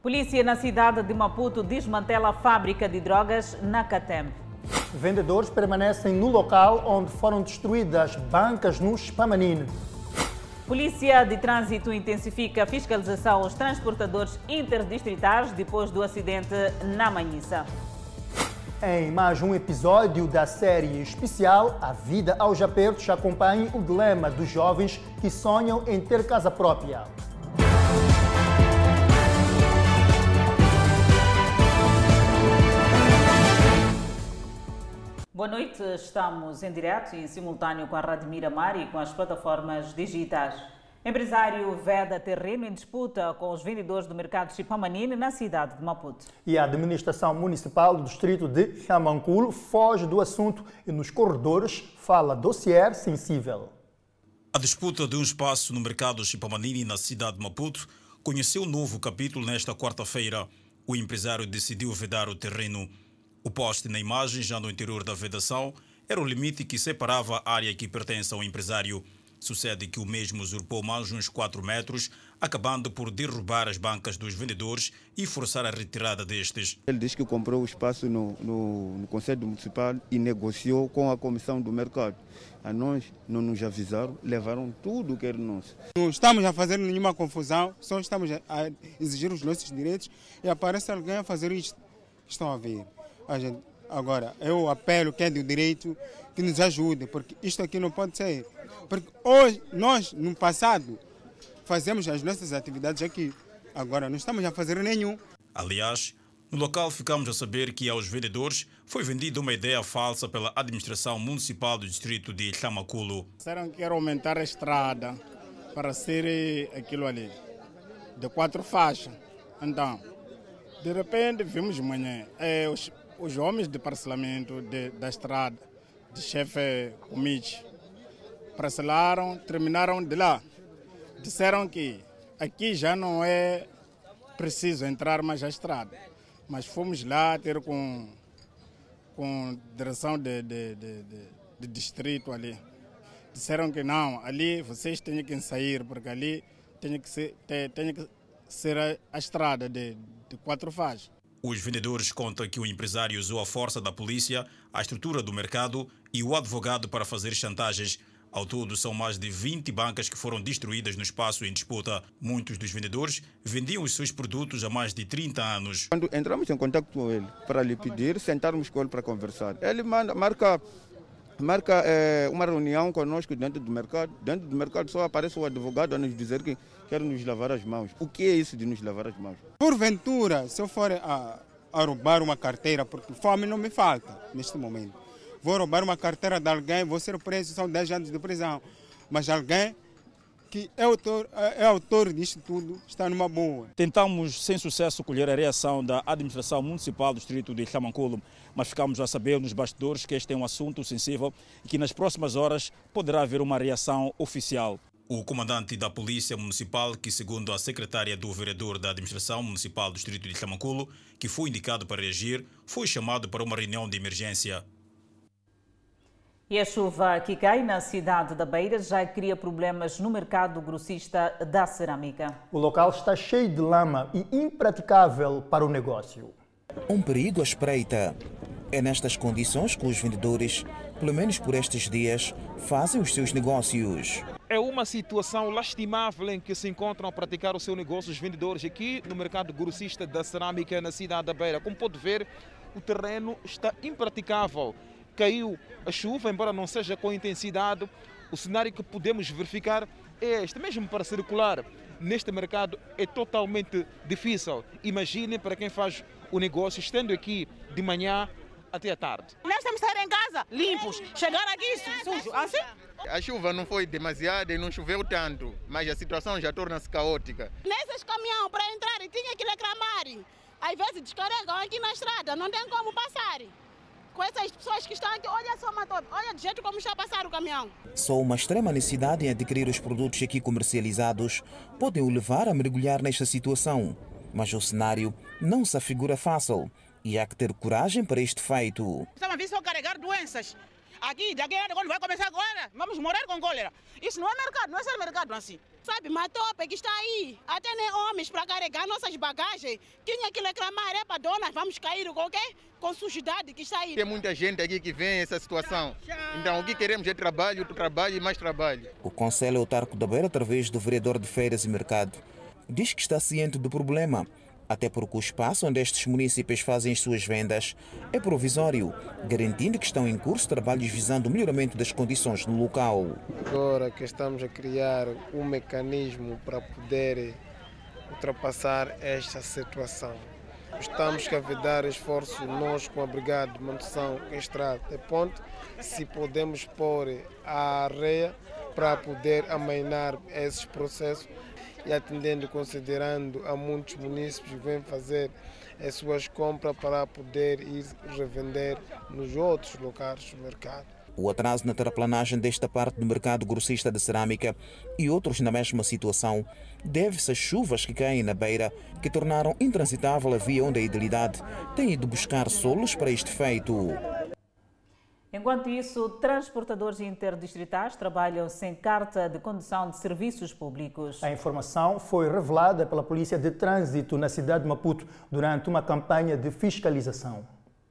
Polícia na cidade de Maputo desmantela a fábrica de drogas na Catem. Vendedores permanecem no local onde foram destruídas bancas no Spamanine. Polícia de Trânsito intensifica a fiscalização aos transportadores interdistritais depois do acidente na Manhissa. Em mais um episódio da série especial A Vida aos Apertos, acompanhe o dilema dos jovens que sonham em ter casa própria. Boa noite, estamos em direto e em simultâneo com a Rádio Miramar e com as plataformas digitais. Empresário veda terreno em disputa com os vendedores do mercado Chipamanine na cidade de Maputo. E a administração municipal do distrito de Chamanculo foge do assunto e nos corredores fala dossiê sensível. A disputa de um espaço no mercado Chipamanini na cidade de Maputo conheceu um novo capítulo nesta quarta-feira. O empresário decidiu vedar o terreno. O poste na imagem, já no interior da vedação, era o limite que separava a área que pertence ao empresário. Sucede que o mesmo usurpou mais uns 4 metros, acabando por derrubar as bancas dos vendedores e forçar a retirada destes. Ele diz que comprou o espaço no, no, no Conselho Municipal e negociou com a Comissão do Mercado. A nós não nos avisaram, levaram tudo o que era nosso. Não estamos a fazer nenhuma confusão, só estamos a exigir os nossos direitos e aparece alguém a fazer isto. Estão a ver. A gente, agora, eu apelo quem é do direito que nos ajude, porque isto aqui não pode ser. Porque hoje, nós, no passado, fazemos as nossas atividades aqui. Agora, não estamos a fazer nenhum. Aliás, no local ficamos a saber que aos vendedores foi vendida uma ideia falsa pela administração municipal do distrito de Chamaculo. Disseram que era aumentar a estrada para ser aquilo ali, de quatro faixas. Então, de repente, vimos de manhã é, os, os homens de parcelamento de, da estrada, de chefe Omich, parcelaram, terminaram de lá. Disseram que aqui já não é preciso entrar mais a estrada, mas fomos lá ter com, com direção de, de, de, de, de distrito ali. Disseram que não, ali vocês têm que sair, porque ali tem que ser, tem, tem que ser a, a estrada de, de quatro faixas. Os vendedores contam que o empresário usou a força da polícia, a estrutura do mercado e o advogado para fazer chantagens. Ao todo, são mais de 20 bancas que foram destruídas no espaço em disputa. Muitos dos vendedores vendiam os seus produtos há mais de 30 anos. Quando entramos em contato com ele para lhe pedir, sentarmos com ele para conversar, ele manda, marca, marca é, uma reunião conosco dentro do mercado. Dentro do mercado só aparece o advogado a nos dizer que quer nos lavar as mãos. O que é isso de nos lavar as mãos? Porventura, se eu for a, a roubar uma carteira, porque fome não me falta neste momento vou roubar uma carteira de alguém, vou ser preso, são 10 anos de prisão. Mas alguém que é autor, é autor disto tudo está numa boa. Tentamos, sem sucesso, colher a reação da administração municipal do distrito de Chamanculo, mas ficamos a saber nos bastidores que este é um assunto sensível e que nas próximas horas poderá haver uma reação oficial. O comandante da Polícia Municipal, que segundo a secretária do vereador da Administração Municipal do Distrito de Chamanculo, que foi indicado para reagir, foi chamado para uma reunião de emergência. E a chuva que cai na cidade da Beira já cria problemas no mercado grossista da cerâmica. O local está cheio de lama e impraticável para o negócio. Um perigo à espreita. É nestas condições que os vendedores, pelo menos por estes dias, fazem os seus negócios. É uma situação lastimável em que se encontram a praticar o seu negócio os vendedores aqui no mercado grossista da cerâmica na cidade da Beira. Como pode ver, o terreno está impraticável caiu a chuva, embora não seja com intensidade, o cenário que podemos verificar é este. Mesmo para circular neste mercado é totalmente difícil. Imaginem para quem faz o negócio, estando aqui de manhã até à tarde. Nós temos que sair em casa limpos, chegar aqui sujo, assim? A chuva não foi demasiada e não choveu tanto, mas a situação já torna-se caótica. Nesses caminhões para entrar tinha que reclamar. Às vezes descarregam aqui na estrada, não tem como passar com essas pessoas que estão aqui. Olha só, Matou, olha do jeito como está a passar o caminhão. Só uma extrema necessidade em adquirir os produtos aqui comercializados podem o levar a mergulhar nesta situação. Mas o cenário não se afigura fácil e há que ter coragem para este feito. Estão a vir só carregar doenças. Aqui, daqui a quando vai começar agora, vamos morrer com cólera. Isso não é mercado, não é ser mercado assim. Sabe, Matope que está aí, até nem homens para carregar nossas bagagens. Tinha que reclamar, é para donas, vamos cair com quê? Com sujidade que está aí. Tem muita gente aqui que vê essa situação. Então o que queremos é trabalho, trabalho e mais trabalho. O Conselho Autarco da Beira, através do vereador de Feiras e Mercado, diz que está ciente do problema até porque o espaço onde estes municípios fazem as suas vendas é provisório, garantindo que estão em curso trabalhos visando o melhoramento das condições no local. Agora que estamos a criar um mecanismo para poder ultrapassar esta situação. Estamos a dar esforço nós com a Brigada de Manutenção Estrada de Ponte, se podemos pôr a areia para poder amainar esses processos e atendendo, considerando a muitos municípios que vêm fazer as suas compras para poder ir revender nos outros locais do mercado. O atraso na terraplanagem desta parte do mercado grossista de cerâmica e outros na mesma situação deve-se às chuvas que caem na beira, que tornaram intransitável a via onde a idilidade tem ido buscar solos para este feito. Enquanto isso, transportadores interdistritais trabalham sem carta de condução de serviços públicos. A informação foi revelada pela Polícia de Trânsito na cidade de Maputo durante uma campanha de fiscalização.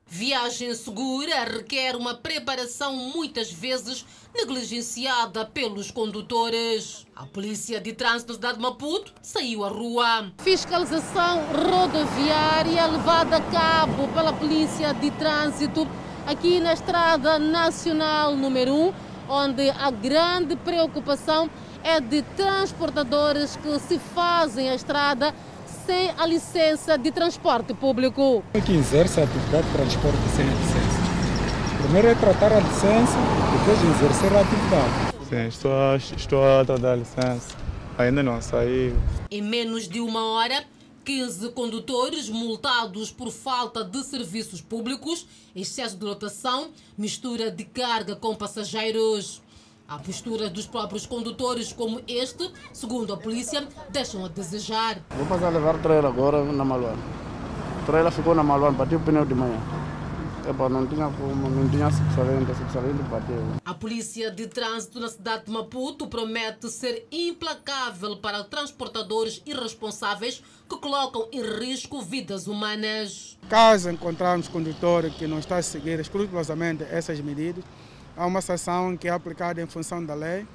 Viagem segura requer uma preparação muitas vezes negligenciada pelos condutores. A Polícia de Trânsito da cidade de Maputo saiu à rua. Fiscalização rodoviária levada a cabo pela Polícia de Trânsito aqui na Estrada Nacional número 1, onde a grande preocupação é de transportadores que se fazem a estrada sem a licença de transporte público. Que exerce a atividade de transporte sem a licença. Primeiro é tratar a licença, depois exercer a atividade. Sim, estou, estou a tratar a licença. Ainda não saiu. Em menos de uma hora, 15 condutores multados por falta de serviços públicos, excesso de lotação, mistura de carga com passageiros. A postura dos próprios condutores, como este, segundo a polícia, deixam a desejar. Vou passar a levar o trailer agora na Maluana. O trailer ficou na Maluana, bateu o pneu de manhã. Epa, não tinha como, não tinha subsalente, subsalente bateu. A polícia de trânsito na cidade de Maputo promete ser implacável para transportadores irresponsáveis que colocam em risco vidas humanas. Caso encontrarmos condutor que não está a seguir escrupulosamente essas medidas, há uma sanção que é aplicada em função da lei.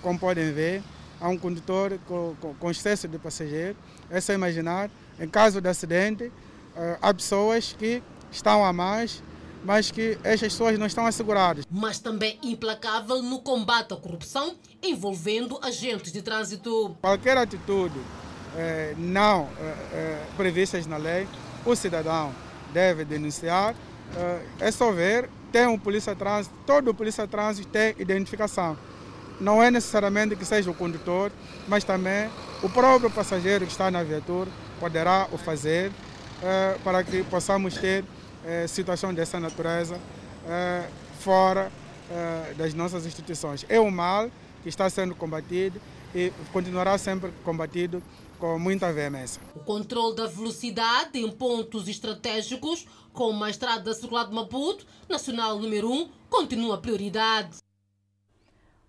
Como podem ver, há um condutor com, excesso de passageiro. É só imaginar, em caso de acidente, há pessoas que estão a mais, mas que estas pessoas não estão asseguradas. Mas também implacável no combate à corrupção envolvendo agentes de trânsito. Qualquer atitude eh, não eh, eh, previstas na lei, o cidadão deve denunciar. é só ver, tem um polícia trânsito, todo polícia trânsito tem identificação. Não é necessariamente que seja o condutor, mas também o próprio passageiro que está na viatura poderá o fazer para que possamos ter eh, situação dessa natureza eh, fora eh, das nossas instituições. É um mal que está sendo combatido e continuará sempre combatido com muita veemência. O controle da velocidade em pontos estratégicos, como a estrada circular de Maputo, nacional número 1, continua a prioridade.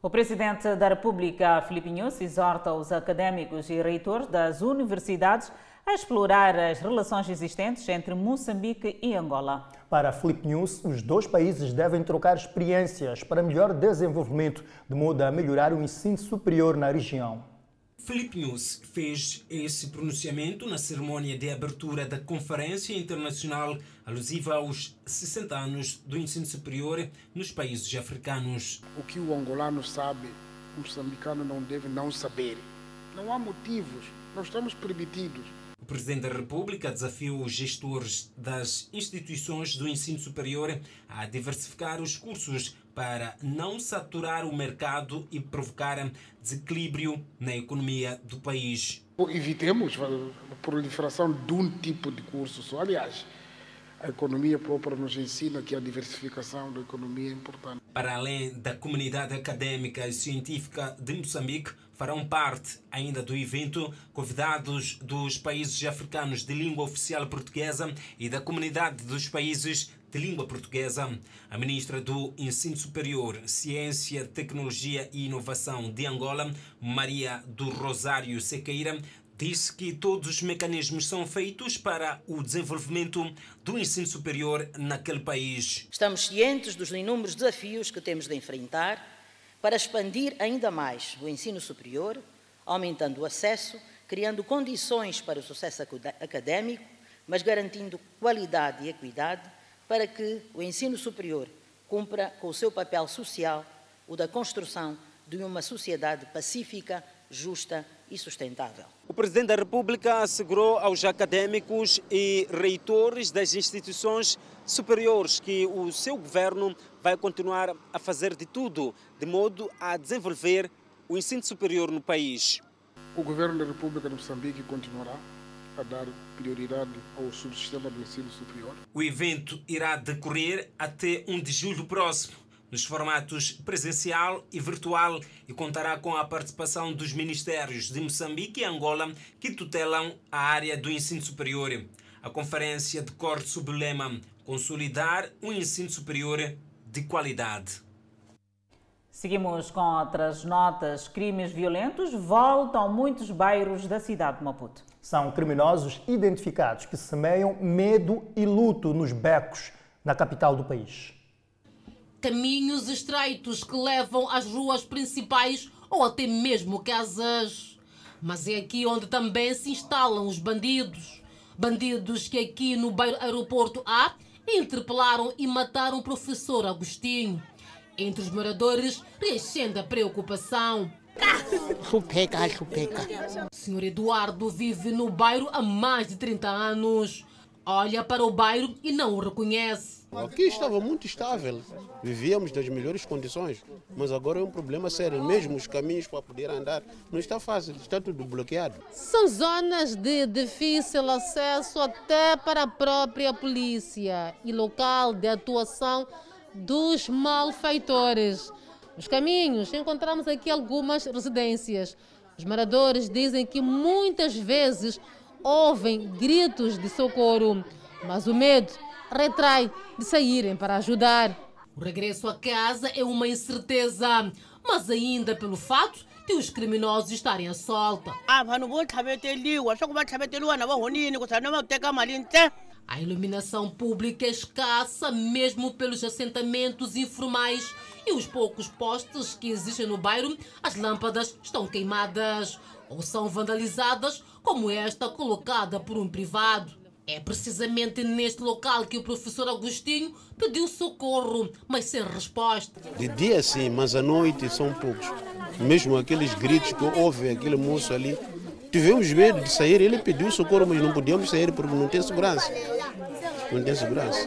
O presidente da República, Filipe Nunes, exorta os académicos e reitores das universidades a explorar as relações existentes entre Moçambique e Angola. Para a Flip News, os dois países devem trocar experiências para melhor desenvolvimento, de modo a melhorar o ensino superior na região. Filipe News fez esse pronunciamento na cerimônia de abertura da Conferência Internacional alusiva aos 60 anos do ensino superior nos países africanos. O que o angolano sabe, o moçambicano não deve não saber. Não há motivos, nós estamos permitidos Presidente da República desafiou os gestores das instituições do ensino superior a diversificar os cursos para não saturar o mercado e provocar desequilíbrio na economia do país. Evitemos a proliferação de um tipo de curso só. Aliás, a economia própria nos ensina que a diversificação da economia é importante. Para além da comunidade acadêmica e científica de Moçambique, Farão parte ainda do evento convidados dos países africanos de língua oficial portuguesa e da comunidade dos países de língua portuguesa. A ministra do Ensino Superior, Ciência, Tecnologia e Inovação de Angola, Maria do Rosário Sequeira, disse que todos os mecanismos são feitos para o desenvolvimento do ensino superior naquele país. Estamos cientes dos inúmeros desafios que temos de enfrentar para expandir ainda mais o ensino superior, aumentando o acesso, criando condições para o sucesso académico, mas garantindo qualidade e equidade para que o ensino superior cumpra com o seu papel social, o da construção de uma sociedade pacífica, justa e sustentável. O Presidente da República assegurou aos académicos e reitores das instituições superiores que o seu governo vai continuar a fazer de tudo de modo a desenvolver o ensino superior no país. O governo da República de Moçambique continuará a dar prioridade ao subsistema do ensino superior. O evento irá decorrer até 1 de julho próximo nos formatos presencial e virtual e contará com a participação dos ministérios de Moçambique e Angola que tutelam a área do ensino superior. A conferência decorre sob o lema Consolidar um ensino superior de qualidade. Seguimos com outras notas. Crimes violentos voltam a muitos bairros da cidade de Maputo. São criminosos identificados que semeiam medo e luto nos becos na capital do país caminhos estreitos que levam às ruas principais ou até mesmo casas. Mas é aqui onde também se instalam os bandidos. Bandidos que aqui no bairro Aeroporto A interpelaram e mataram o professor Agostinho. Entre os moradores, reacende a preocupação. Chupeca, chupeca. O senhor Eduardo vive no bairro há mais de 30 anos. Olha para o bairro e não o reconhece. Aqui estava muito estável, vivíamos nas melhores condições, mas agora é um problema sério. Mesmo os caminhos para poder andar não está fácil, está tudo bloqueado. São zonas de difícil acesso até para a própria polícia e local de atuação dos malfeitores. Nos caminhos encontramos aqui algumas residências. Os moradores dizem que muitas vezes ouvem gritos de socorro, mas o medo retrai de saírem para ajudar. O regresso a casa é uma incerteza, mas ainda pelo fato de os criminosos estarem à solta. A iluminação pública é escassa, mesmo pelos assentamentos informais e os poucos postes que existem no bairro, as lâmpadas estão queimadas ou são vandalizadas, como esta colocada por um privado. É precisamente neste local que o professor Agostinho pediu socorro, mas sem resposta. De dia sim, mas à noite são poucos. Mesmo aqueles gritos que houve aquele moço ali, tivemos medo de sair. Ele pediu socorro, mas não podíamos sair porque não tem segurança. Não tem segurança.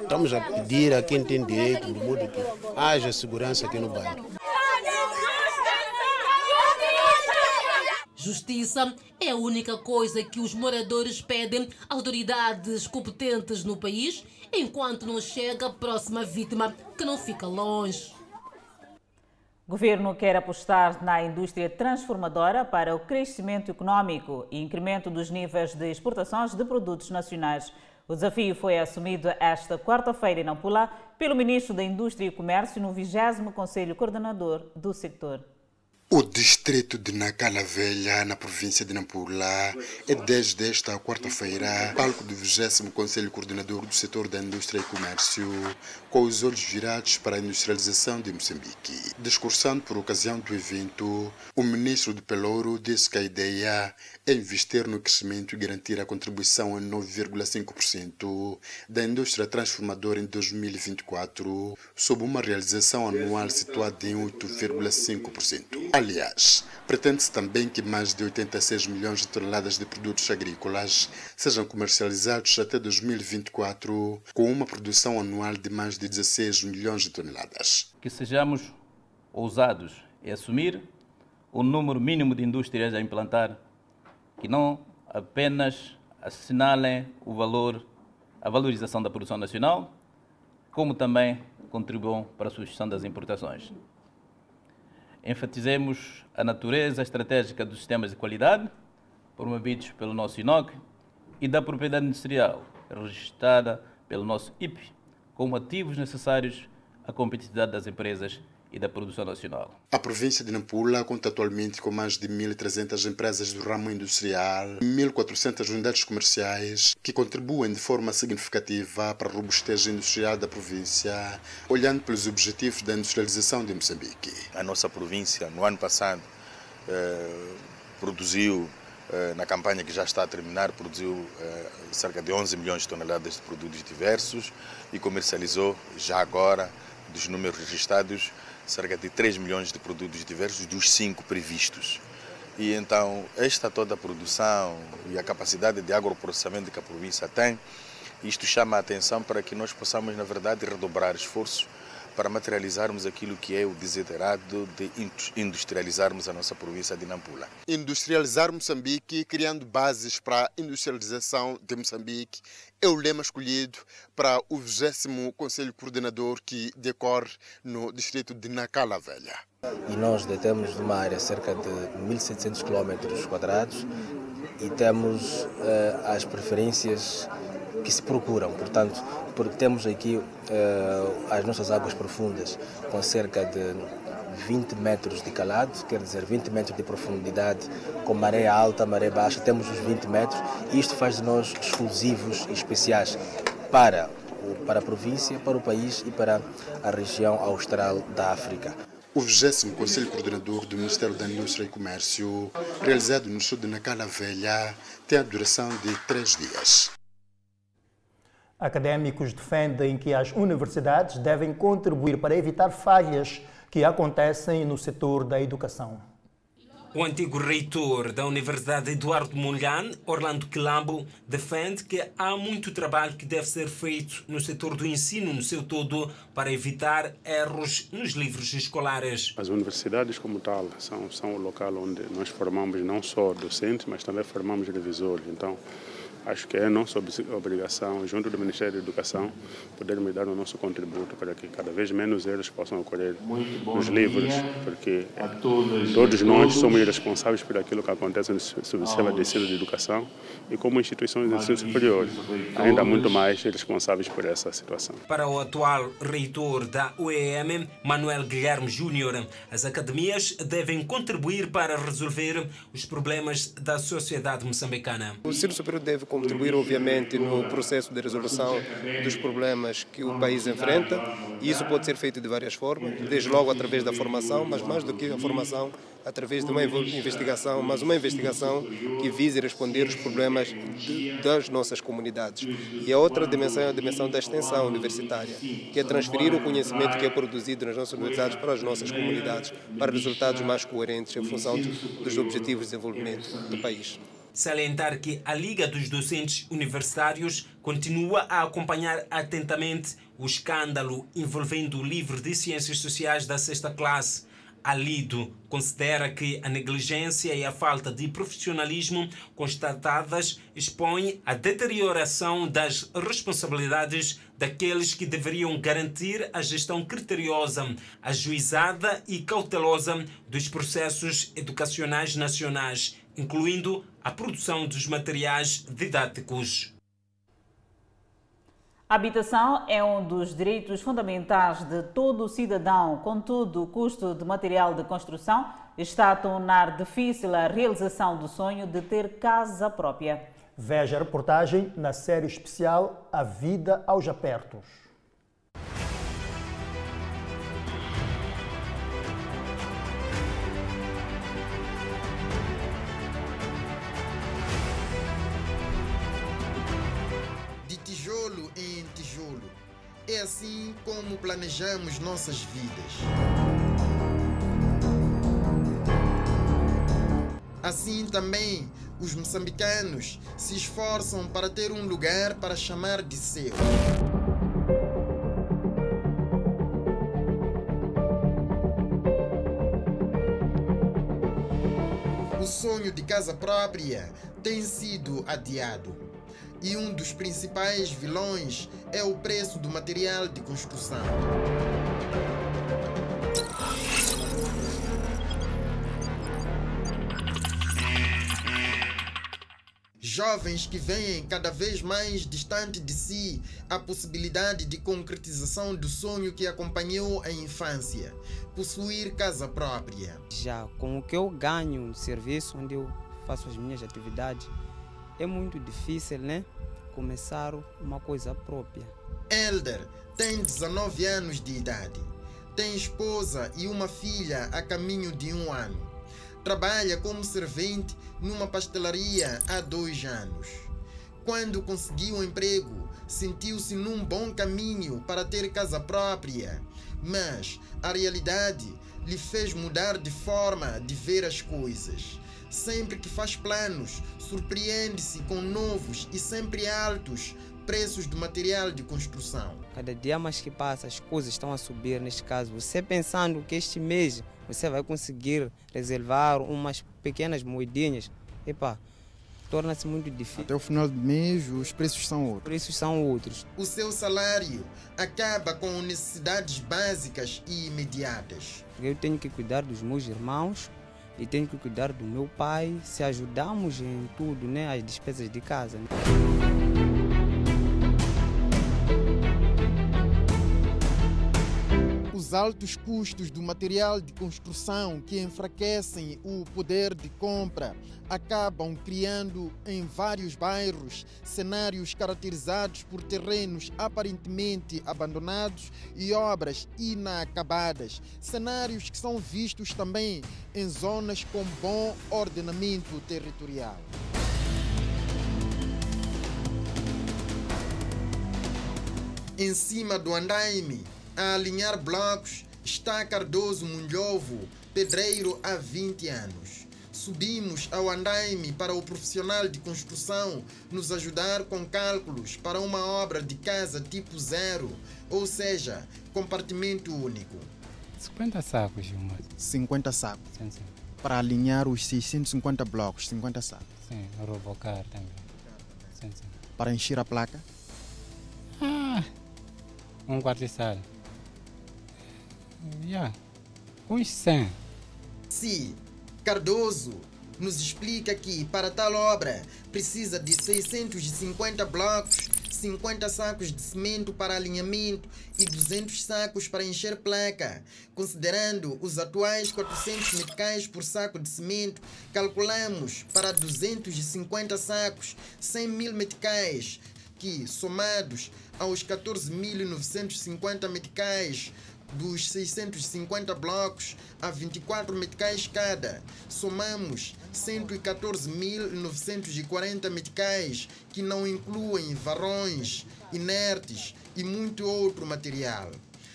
Estamos a pedir a quem tem direito, de modo que haja segurança aqui no bairro. Justiça é a única coisa que os moradores pedem às autoridades competentes no país, enquanto não chega a próxima vítima, que não fica longe. O governo quer apostar na indústria transformadora para o crescimento econômico e incremento dos níveis de exportações de produtos nacionais. O desafio foi assumido esta quarta-feira em Nampula pelo ministro da Indústria e Comércio no 20 Conselho Coordenador do Sector. O distrito de Nacala Velha, na província de Nampula, é desde esta quarta-feira palco do 20 Conselho Coordenador do Setor da Indústria e Comércio, com os olhos virados para a industrialização de Moçambique. Discursando por ocasião do evento, o ministro de Pelouro disse que a ideia é investir no crescimento e garantir a contribuição em 9,5% da indústria transformadora em 2024, sob uma realização anual situada em 8,5%. Aliás, pretende-se também que mais de 86 milhões de toneladas de produtos agrícolas sejam comercializados até 2024, com uma produção anual de mais de 16 milhões de toneladas. Que sejamos ousados e assumir o número mínimo de indústrias a implantar, que não apenas assinalem o valor, a valorização da produção nacional, como também contribuam para a sugestão das importações. Enfatizemos a natureza estratégica dos sistemas de qualidade, promovidos pelo nosso INOC, e da propriedade industrial, registrada pelo nosso IP, como ativos necessários à competitividade das empresas e da produção nacional. A província de Nampula conta atualmente com mais de 1.300 empresas do ramo industrial, 1.400 unidades comerciais que contribuem de forma significativa para a robustez industrial da província, olhando pelos objetivos da industrialização de Moçambique. A nossa província, no ano passado, eh, produziu eh, na campanha que já está a terminar, produziu eh, cerca de 11 milhões de toneladas de produtos diversos e comercializou já agora, dos números registrados, cerca de 3 milhões de produtos diversos dos cinco previstos. E então, esta toda a produção e a capacidade de agroprocessamento que a província tem, isto chama a atenção para que nós possamos, na verdade, redobrar esforços para materializarmos aquilo que é o desiderado de industrializarmos a nossa província de Nampula. Industrializar Moçambique, criando bases para a industrialização de Moçambique, é o lema escolhido para o 20 Conselho Coordenador que decorre no distrito de Nacala Velha. E nós detemos uma área cerca de 1.700 km quadrados e temos uh, as preferências que se procuram. Portanto, porque temos aqui uh, as nossas águas profundas com cerca de 20 metros de calado, quer dizer 20 metros de profundidade, com maré alta, maré baixa, temos os 20 metros e isto faz de nós exclusivos e especiais para, para a província, para o país e para a região austral da África. O 20 Conselho Coordenador do Ministério da Indústria e Comércio, realizado no sul de Nacala Velha, tem a duração de três dias. Académicos defendem que as universidades devem contribuir para evitar falhas que acontecem no setor da educação. O antigo reitor da Universidade Eduardo Mondlane, Orlando Quilambo, defende que há muito trabalho que deve ser feito no setor do ensino no seu todo para evitar erros nos livros escolares. As universidades como tal são, são o local onde nós formamos não só docentes, mas também formamos revisores. Então, acho que é nossa obrigação, junto do Ministério da Educação, podermos dar o nosso contributo para que cada vez menos erros possam ocorrer nos livros, porque todos, todos nós somos responsáveis por aquilo que acontece no sistema de ensino de educação e como instituições de ensino superior, ainda muito mais responsáveis por essa situação. Para o atual reitor da UEM, Manuel Guilherme Júnior, as academias devem contribuir para resolver os problemas da sociedade moçambicana. O ensino superior deve contribuir, obviamente, no processo de resolução dos problemas que o país enfrenta. E isso pode ser feito de várias formas, desde logo através da formação, mas mais do que a formação, através de uma investigação, mas uma investigação que vise responder os problemas de, das nossas comunidades. E a outra dimensão é a dimensão da extensão universitária, que é transferir o conhecimento que é produzido nas nossas universidades para as nossas comunidades, para resultados mais coerentes em função dos objetivos de desenvolvimento do país. Salientar que a Liga dos Docentes Universitários continua a acompanhar atentamente o escândalo envolvendo o livro de Ciências Sociais da sexta classe. A Lido considera que a negligência e a falta de profissionalismo constatadas expõem a deterioração das responsabilidades daqueles que deveriam garantir a gestão criteriosa, ajuizada e cautelosa dos processos educacionais nacionais incluindo a produção dos materiais didáticos. A habitação é um dos direitos fundamentais de todo cidadão, contudo, o custo de material de construção está a tornar difícil a realização do sonho de ter casa própria. Veja a reportagem na série especial A Vida aos Apertos. É assim como planejamos nossas vidas. Assim também, os moçambicanos se esforçam para ter um lugar para chamar de seu. O sonho de casa própria tem sido adiado e um dos principais vilões é o preço do material de construção. Jovens que veem cada vez mais distante de si a possibilidade de concretização do sonho que acompanhou a infância, possuir casa própria. Já com o que eu ganho no serviço onde eu faço as minhas atividades, é muito difícil, né? Começar uma coisa própria. Elder tem 19 anos de idade. Tem esposa e uma filha a caminho de um ano. Trabalha como servente numa pastelaria há dois anos. Quando conseguiu um emprego, sentiu-se num bom caminho para ter casa própria, mas a realidade lhe fez mudar de forma de ver as coisas. Sempre que faz planos, surpreende-se com novos e sempre altos preços do material de construção. Cada dia mais que passa, as coisas estão a subir. Neste caso, você pensando que este mês você vai conseguir reservar umas pequenas moedinhas, epa, torna-se muito difícil. Até o final do mês, os preços são outros. Os preços são outros. O seu salário acaba com necessidades básicas e imediatas. Eu tenho que cuidar dos meus irmãos e tenho que cuidar do meu pai, se ajudamos em tudo, né, as despesas de casa. Né? Os altos custos do material de construção que enfraquecem o poder de compra acabam criando em vários bairros cenários caracterizados por terrenos aparentemente abandonados e obras inacabadas. Cenários que são vistos também em zonas com bom ordenamento territorial. Em cima do andaime, a alinhar blocos está Cardoso Munhovo, pedreiro há 20 anos. Subimos ao andaime para o profissional de construção nos ajudar com cálculos para uma obra de casa tipo zero, ou seja, compartimento único. 50 sacos, Gilmar. 50 sacos? Sim, sim. Para alinhar os 650 blocos, 50 sacos? Sim, robocar também. Sim, sim. Para encher a placa? Ah, um quarto de sala. Yeah. Uns 100. Sim, Cardoso nos explica que para tal obra precisa de 650 blocos, 50 sacos de cimento para alinhamento e 200 sacos para encher placa. Considerando os atuais 400 meticais por saco de cimento, calculamos para 250 sacos 100 mil meticais, que somados aos 14.950 meticais dos 650 blocos a 24 meticais cada. Somamos 114.940 meticais, que não incluem varões, inertes e muito outro material.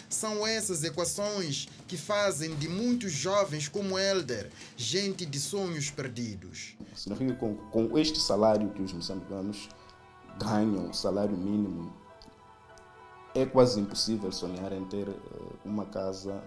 São essas equações que fazem de muitos jovens como Elder gente de sonhos perdidos. Significa que com, com este salário que os moçambicanos ganham, salário mínimo, é quase impossível sonhar em ter uma casa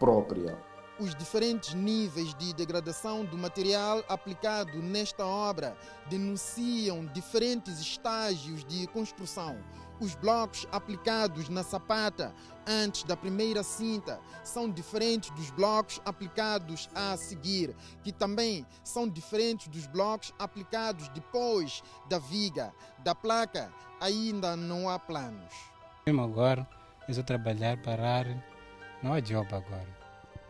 própria. Os diferentes níveis de degradação do material aplicado nesta obra denunciam diferentes estágios de construção. Os blocos aplicados na sapata antes da primeira cinta são diferentes dos blocos aplicados a seguir, que também são diferentes dos blocos aplicados depois da viga. Da placa ainda não há planos. Mesmo agora, eu estou trabalhar, parar, não há job agora.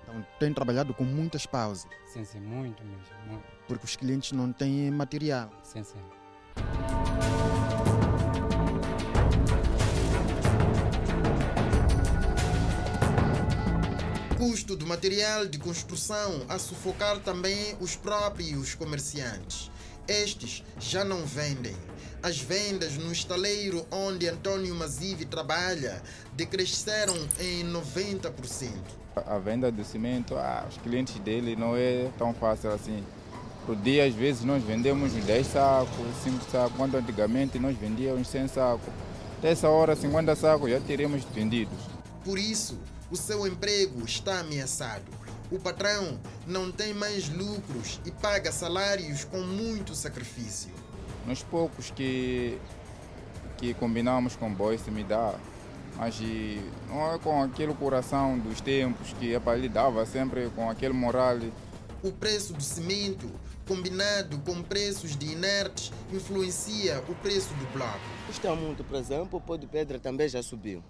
Então, tem trabalhado com muitas pausas? Sim, sim, muito mesmo. Muito. Porque os clientes não têm material? Sim, sim. Custo do material de construção a sufocar também os próprios comerciantes. Estes já não vendem. As vendas no estaleiro onde Antônio Mazivi trabalha decresceram em 90%. A venda do cimento, ah, os clientes dele não é tão fácil assim. Por dia, às vezes, nós vendemos uns 10 sacos, 5 sacos, quando antigamente nós vendíamos 100 sacos. Dessa hora, 50 sacos já teremos vendidos. Por isso, o seu emprego está ameaçado. O patrão não tem mais lucros e paga salários com muito sacrifício. Nos poucos que, que combinamos com o Boyce me dá, mas não é com aquele coração dos tempos que epa, ele dava sempre com aquele moral. O preço do cimento combinado com preços de inertes, influencia o preço do bloco. Custa muito, por exemplo, o pó de pedra também já subiu.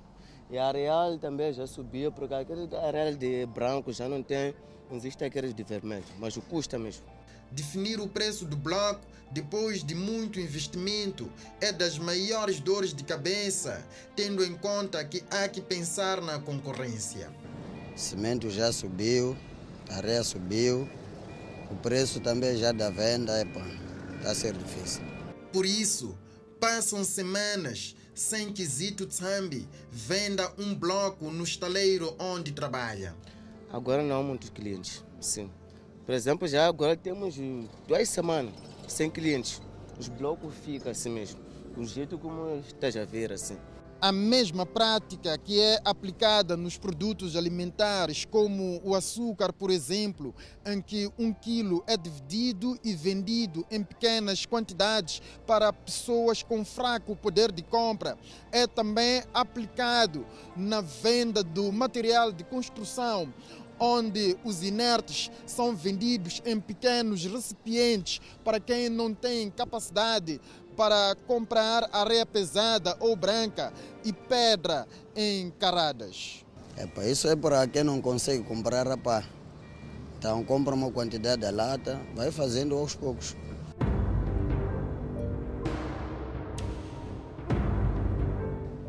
E a real também já subiu, porque aquele areal de branco já não tem, não existe aqueles de vermelho, mas o custa mesmo. Definir o preço do bloco depois de muito investimento é das maiores dores de cabeça, tendo em conta que há que pensar na concorrência. Cimento já subiu, areia subiu, o preço também já da venda está a ser difícil. Por isso, passam semanas sem que Zito Tsambi venda um bloco no estaleiro onde trabalha. Agora não há muitos clientes, sim. Por exemplo, já agora temos duas semanas sem clientes. Os blocos ficam assim mesmo, do jeito como está a ver assim. A mesma prática que é aplicada nos produtos alimentares, como o açúcar, por exemplo, em que um quilo é dividido e vendido em pequenas quantidades para pessoas com fraco poder de compra, é também aplicado na venda do material de construção, onde os inertes são vendidos em pequenos recipientes para quem não tem capacidade para comprar areia pesada ou branca e pedra em caradas. Epa, isso é para quem não consegue comprar, rapaz. Então compra uma quantidade de lata, vai fazendo aos poucos.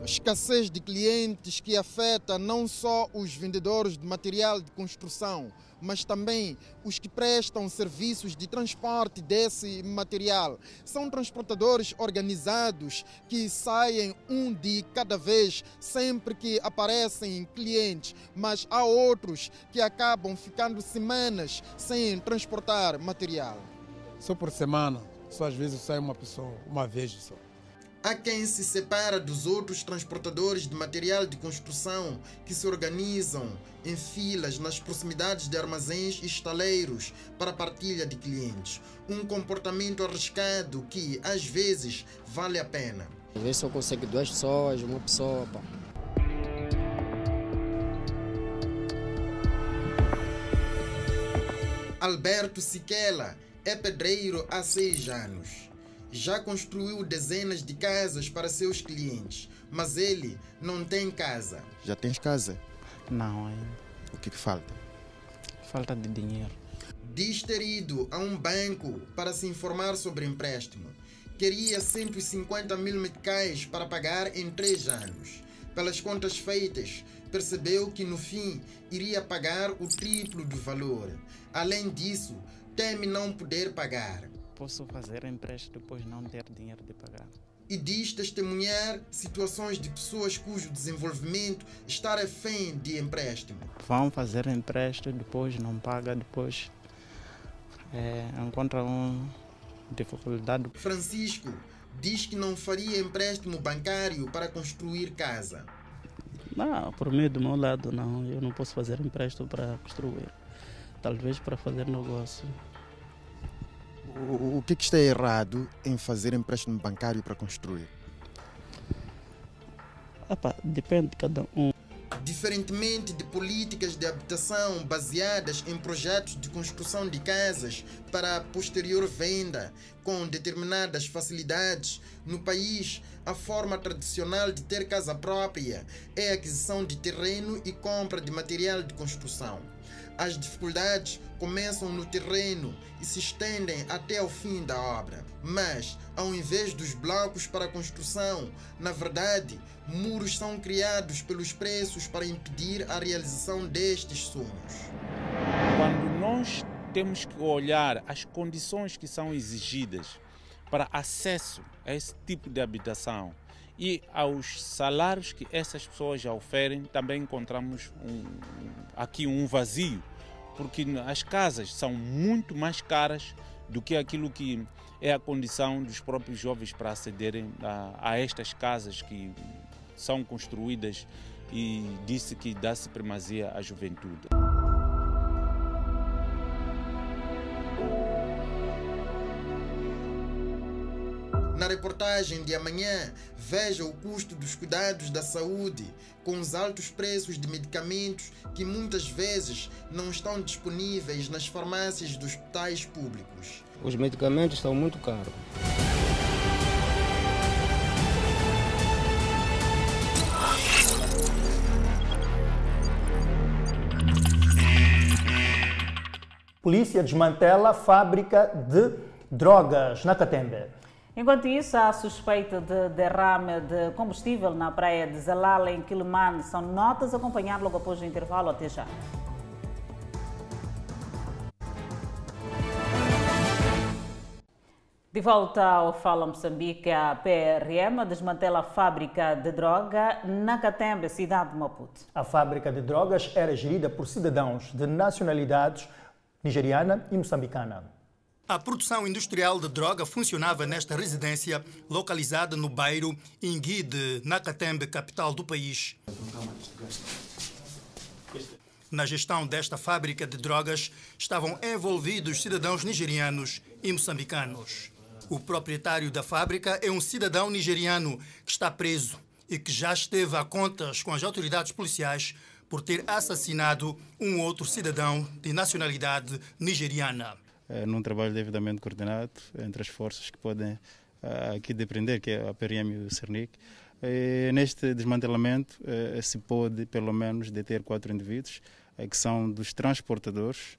escassez de clientes que afeta não só os vendedores de material de construção, mas também os que prestam serviços de transporte desse material. São transportadores organizados que saem um de cada vez sempre que aparecem clientes, mas há outros que acabam ficando semanas sem transportar material. Só por semana, só às vezes sai uma pessoa, uma vez só. Há quem se separa dos outros transportadores de material de construção que se organizam em filas nas proximidades de armazéns e estaleiros para partilha de clientes. Um comportamento arriscado que, às vezes, vale a pena. Às vezes só consegue duas pessoas, uma pessoa. Pá. Alberto Siquela é pedreiro há seis anos já construiu dezenas de casas para seus clientes, mas ele não tem casa. Já tens casa? Não ainda. O que, que falta? Falta de dinheiro. Diz ter ido a um banco para se informar sobre empréstimo. Queria 150 mil meticais para pagar em três anos. Pelas contas feitas, percebeu que no fim iria pagar o triplo do valor. Além disso, teme não poder pagar posso fazer empréstimo depois não ter dinheiro de pagar. E diz testemunhar situações de pessoas cujo desenvolvimento está refém de empréstimo. Vão fazer empréstimo, depois não paga, depois é, encontram dificuldade. Francisco diz que não faria empréstimo bancário para construir casa. Não, por meio do meu lado não, eu não posso fazer empréstimo para construir. Talvez para fazer negócio. O, que, que está errado em fazer empréstimo bancário para construir? Epa, depende de cada um. Diferentemente de políticas de habitação baseadas em projetos de construção de casas para posterior venda com determinadas facilidades, no país a forma tradicional de ter casa própria é a aquisição de terreno e compra de material de construção. As dificuldades começam no terreno e se estendem até o fim da obra. Mas, ao invés dos blocos para construção, na verdade, muros são criados pelos preços para impedir a realização destes sonhos. Quando nós temos que olhar as condições que são exigidas para acesso a esse tipo de habitação e aos salários que essas pessoas já oferem, também encontramos um, aqui um vazio, porque as casas são muito mais caras do que aquilo que é a condição dos próprios jovens para acederem a, a estas casas que são construídas e disse que dá-se primazia à juventude. Reportagem de amanhã, veja o custo dos cuidados da saúde, com os altos preços de medicamentos que muitas vezes não estão disponíveis nas farmácias dos hospitais públicos. Os medicamentos estão muito caros. Polícia desmantela fábrica de drogas na Catembe. Enquanto isso, há suspeita de derrame de combustível na praia de Zalala, em Quilimane. São notas a acompanhar logo após o intervalo. Até já. De volta ao Fala Moçambique, a PRM desmantela a fábrica de droga na Catembe, cidade de Maputo. A fábrica de drogas era gerida por cidadãos de nacionalidades nigeriana e moçambicana. A produção industrial de droga funcionava nesta residência, localizada no bairro Inguide, na Catembe, capital do país. Na gestão desta fábrica de drogas estavam envolvidos cidadãos nigerianos e moçambicanos. O proprietário da fábrica é um cidadão nigeriano que está preso e que já esteve a contas com as autoridades policiais por ter assassinado um outro cidadão de nacionalidade nigeriana. É, num trabalho devidamente coordenado entre as forças que podem uh, aqui depender, que é a PRM e o CERNIC. E neste desmantelamento uh, se pode, pelo menos, deter quatro indivíduos, uh, que são dos transportadores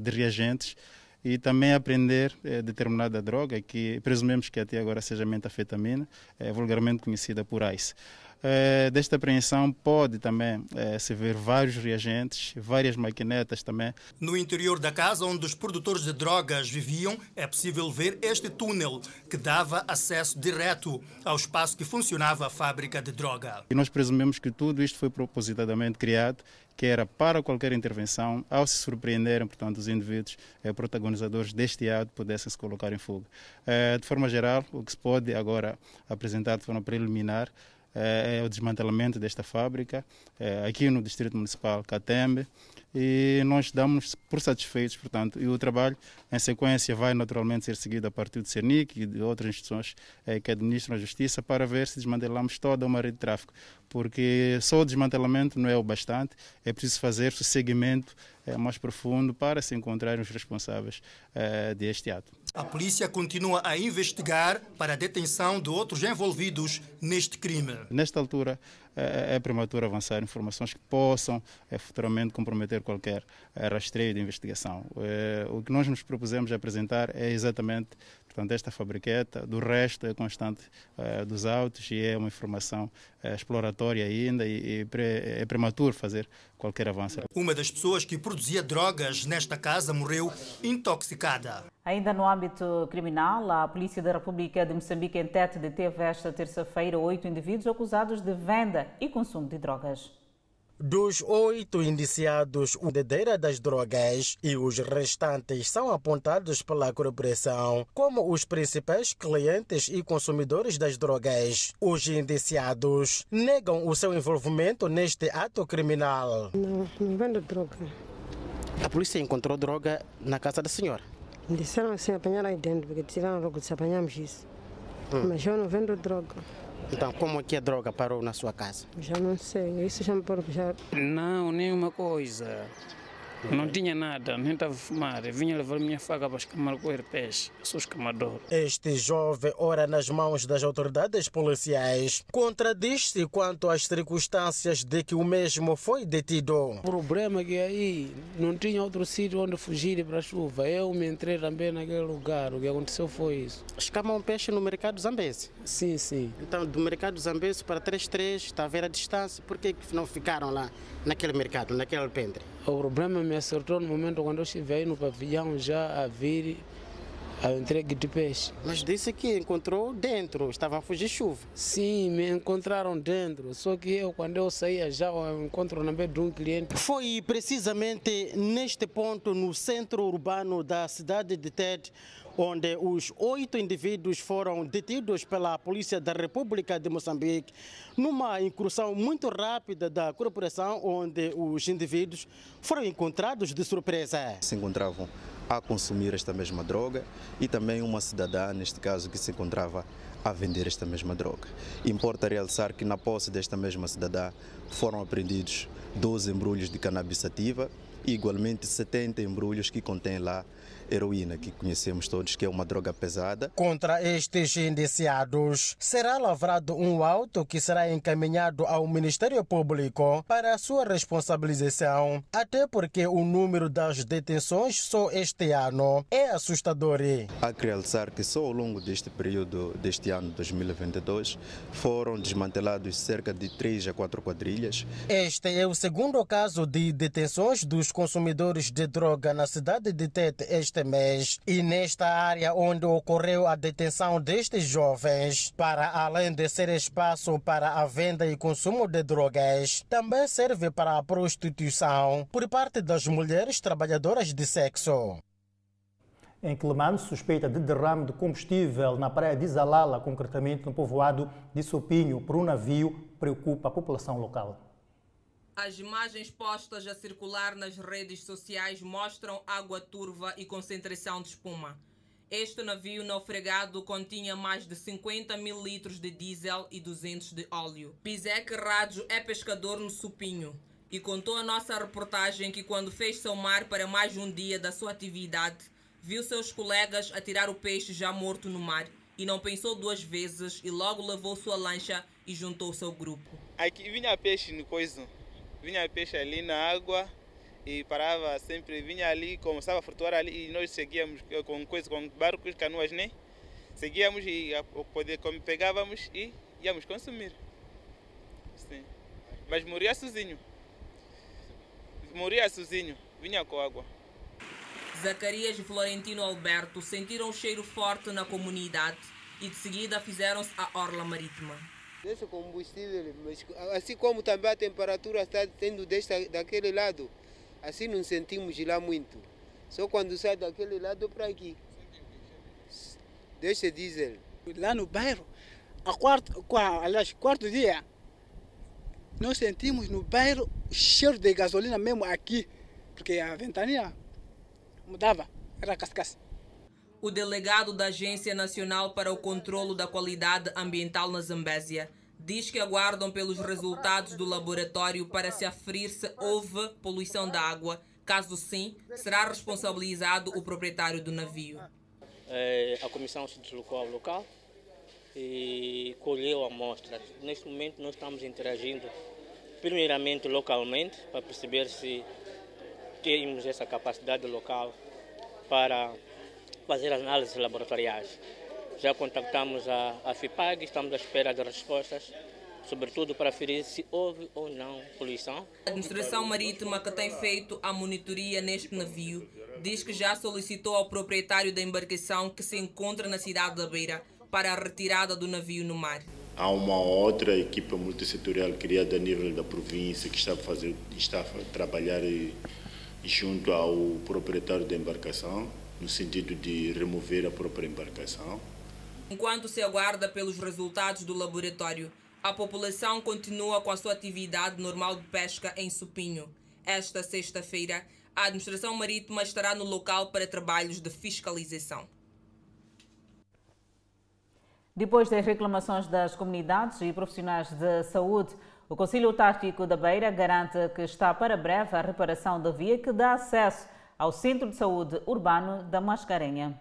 de reagentes e também aprender determinada droga que presumimos que até agora seja metafetamina, vulgarmente conhecida por ICE. Eh, desta apreensão pode também eh, se ver vários reagentes, várias maquinetas também. No interior da casa onde os produtores de drogas viviam, é possível ver este túnel que dava acesso direto ao espaço que funcionava a fábrica de droga. E nós presumimos que tudo isto foi propositadamente criado que era para qualquer intervenção, ao se surpreenderem, portanto, os indivíduos eh, protagonizadores deste ato pudessem se colocar em fuga. Eh, de forma geral, o que se pode agora apresentar de forma preliminar é, é o desmantelamento desta fábrica é, aqui no Distrito Municipal Catembe e nós damos por satisfeitos, portanto, e o trabalho em sequência vai naturalmente ser seguido a partir do CERNIC e de outras instituições é, que administram a justiça para ver se desmantelamos toda uma rede de tráfico, porque só o desmantelamento não é o bastante, é preciso fazer o segmento é, mais profundo para se encontrar os responsáveis é, deste ato. A polícia continua a investigar para a detenção de outros envolvidos neste crime. Nesta altura, é, é prematuro avançar informações que possam é, futuramente comprometer qualquer é, rastreio de investigação. O que nós nos propusemos apresentar é exatamente Portanto, esta fabriqueta, do resto é constante uh, dos autos e é uma informação uh, exploratória ainda e, e pre, é prematuro fazer qualquer avanço. Uma das pessoas que produzia drogas nesta casa morreu intoxicada. Ainda no âmbito criminal, a Polícia da República de Moçambique em Tete deteve esta terça-feira oito indivíduos acusados de venda e consumo de drogas. Dos oito indiciados, o dedeira das drogas e os restantes são apontados pela corporação como os principais clientes e consumidores das drogas. Os indiciados negam o seu envolvimento neste ato criminal. Não, não vendo droga. A polícia encontrou droga na casa da senhora. Disseram assim, apanharam aí dentro, porque disseram logo se apanhamos isso. Hum. Mas eu não vendo droga. Então, como é que a droga parou na sua casa? Já não sei, isso já me pode já. Não, nenhuma coisa. Não tinha nada, nem estava a fumar. vinha levar minha faca para escamar com o peixe. Sou escamador. Este jovem, ora nas mãos das autoridades policiais, contradiz-se quanto às circunstâncias de que o mesmo foi detido. O problema é que aí não tinha outro sítio onde fugir para a chuva. Eu me entrei também naquele lugar. O que aconteceu foi isso. Escamam peixe no mercado Zambese? Sim, sim. Então, do mercado Zambese para 33, está a ver a distância. Por que não ficaram lá naquele mercado, naquele alpendre? O problema me acertou no momento quando eu estive aí no pavilhão já a vir a entregue de peixe. Mas disse que encontrou dentro, estava a fugir chuva. Sim, me encontraram dentro, só que eu quando eu saía já eu encontro na vez de um cliente. Foi precisamente neste ponto, no centro urbano da cidade de Tete, onde os oito indivíduos foram detidos pela Polícia da República de Moçambique numa incursão muito rápida da corporação, onde os indivíduos foram encontrados de surpresa. Se encontravam a consumir esta mesma droga e também uma cidadã, neste caso, que se encontrava a vender esta mesma droga. Importa realçar que na posse desta mesma cidadã foram apreendidos 12 embrulhos de cannabis sativa e igualmente 70 embrulhos que contêm lá heroína, que conhecemos todos que é uma droga pesada. Contra estes indiciados, será lavrado um auto que será encaminhado ao Ministério Público para a sua responsabilização, até porque o número das detenções só este ano é assustador. Há que realçar que só ao longo deste período deste ano 2022 foram desmantelados cerca de 3 a 4 quadrilhas. Este é o segundo caso de detenções dos consumidores de droga na cidade de Tete este mês. E nesta área onde ocorreu a detenção destes jovens, para além de ser espaço para a venda e consumo de drogas, também serve para a prostituição por parte das mulheres trabalhadoras de sexo. Em Quelimane, suspeita de derrame de combustível na praia de Zalala, concretamente no povoado de Sopinho, por um navio, preocupa a população local. As imagens postas a circular nas redes sociais mostram água turva e concentração de espuma. Este navio naufragado continha mais de 50 mil litros de diesel e 200 de óleo. Pizek Rádio é pescador no Supinho e contou a nossa reportagem que quando fez seu mar para mais um dia da sua atividade, viu seus colegas a tirar o peixe já morto no mar e não pensou duas vezes e logo levou sua lancha e juntou-se ao grupo. Aqui vinha peixe no coiso vinha peixe ali na água e parava sempre, vinha ali, começava a flutuar ali e nós seguíamos com coisa, com barcos, canoas, né? Seguíamos e poder, como pegávamos e íamos consumir. Sim. Mas morria sozinho. Morria sozinho, vinha com água. Zacarias e Florentino Alberto sentiram um cheiro forte na comunidade e de seguida fizeram-se à orla marítima desse combustível, assim como também a temperatura está tendo deste, daquele lado, assim não sentimos lá muito. Só quando sai daquele lado para aqui. Deixa diesel. Lá no bairro, a quarto, aliás, quarto dia, nós sentimos no bairro cheiro de gasolina mesmo aqui, porque a ventania mudava, era cascasse. O delegado da Agência Nacional para o Controlo da Qualidade Ambiental na Zambésia diz que aguardam pelos resultados do laboratório para se aferir se houve poluição da água. Caso sim, será responsabilizado o proprietário do navio. É, a comissão se deslocou ao local e colheu amostras. Neste momento, nós estamos interagindo, primeiramente localmente, para perceber se temos essa capacidade local para fazer análises laboratoriais. Já contactamos a, a FIPAG, estamos à espera de respostas, sobretudo para aferir se houve ou não poluição. A administração marítima que tem feito a monitoria neste navio diz que já solicitou ao proprietário da embarcação que se encontra na cidade da Beira para a retirada do navio no mar. Há uma outra equipa multissetorial criada a nível da província que está a, fazer, está a trabalhar junto ao proprietário da embarcação no sentido de remover a própria embarcação. Enquanto se aguarda pelos resultados do laboratório, a população continua com a sua atividade normal de pesca em Supinho. Esta sexta-feira, a administração marítima estará no local para trabalhos de fiscalização. Depois das reclamações das comunidades e profissionais de saúde, o Conselho Tático da Beira garante que está para breve a reparação da via que dá acesso ao Centro de Saúde Urbano da Mascarenha.